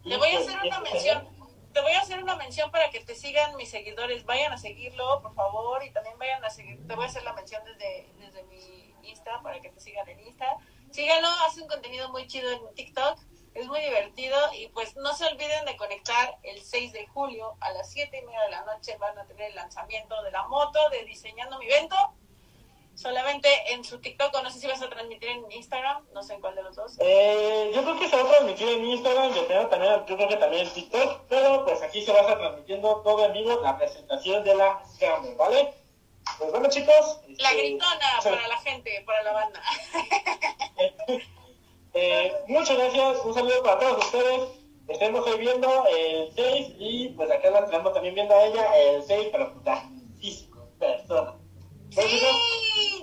Te voy a pues, hacer una este, mención. Te voy a hacer una mención para que te sigan mis seguidores. Vayan a seguirlo, por favor, y también vayan a seguir. Te voy a hacer la mención desde, desde mi Insta para que te sigan en Insta. Síganlo, hace un contenido muy chido en TikTok. Es muy divertido y pues no se olviden de conectar el 6 de julio a las 7 y media de la noche. Van a tener el lanzamiento de la moto de Diseñando mi Vento. Solamente en su TikTok, o no sé si vas a transmitir en Instagram, no sé en cuál de los dos. Eh, yo creo que se va a transmitir en Instagram, yo creo, también, yo creo que también en TikTok, pero pues aquí se va a estar transmitiendo todo en vivo la presentación de la Scramble, ¿vale? Pues bueno chicos. La este, gritona se- para la gente, para la banda. Eh, muchas gracias, un saludo para todos ustedes. Estemos hoy viendo el 6 y pues acá la estamos también viendo a ella el 6, pero pues ya, físico, persona. Sim!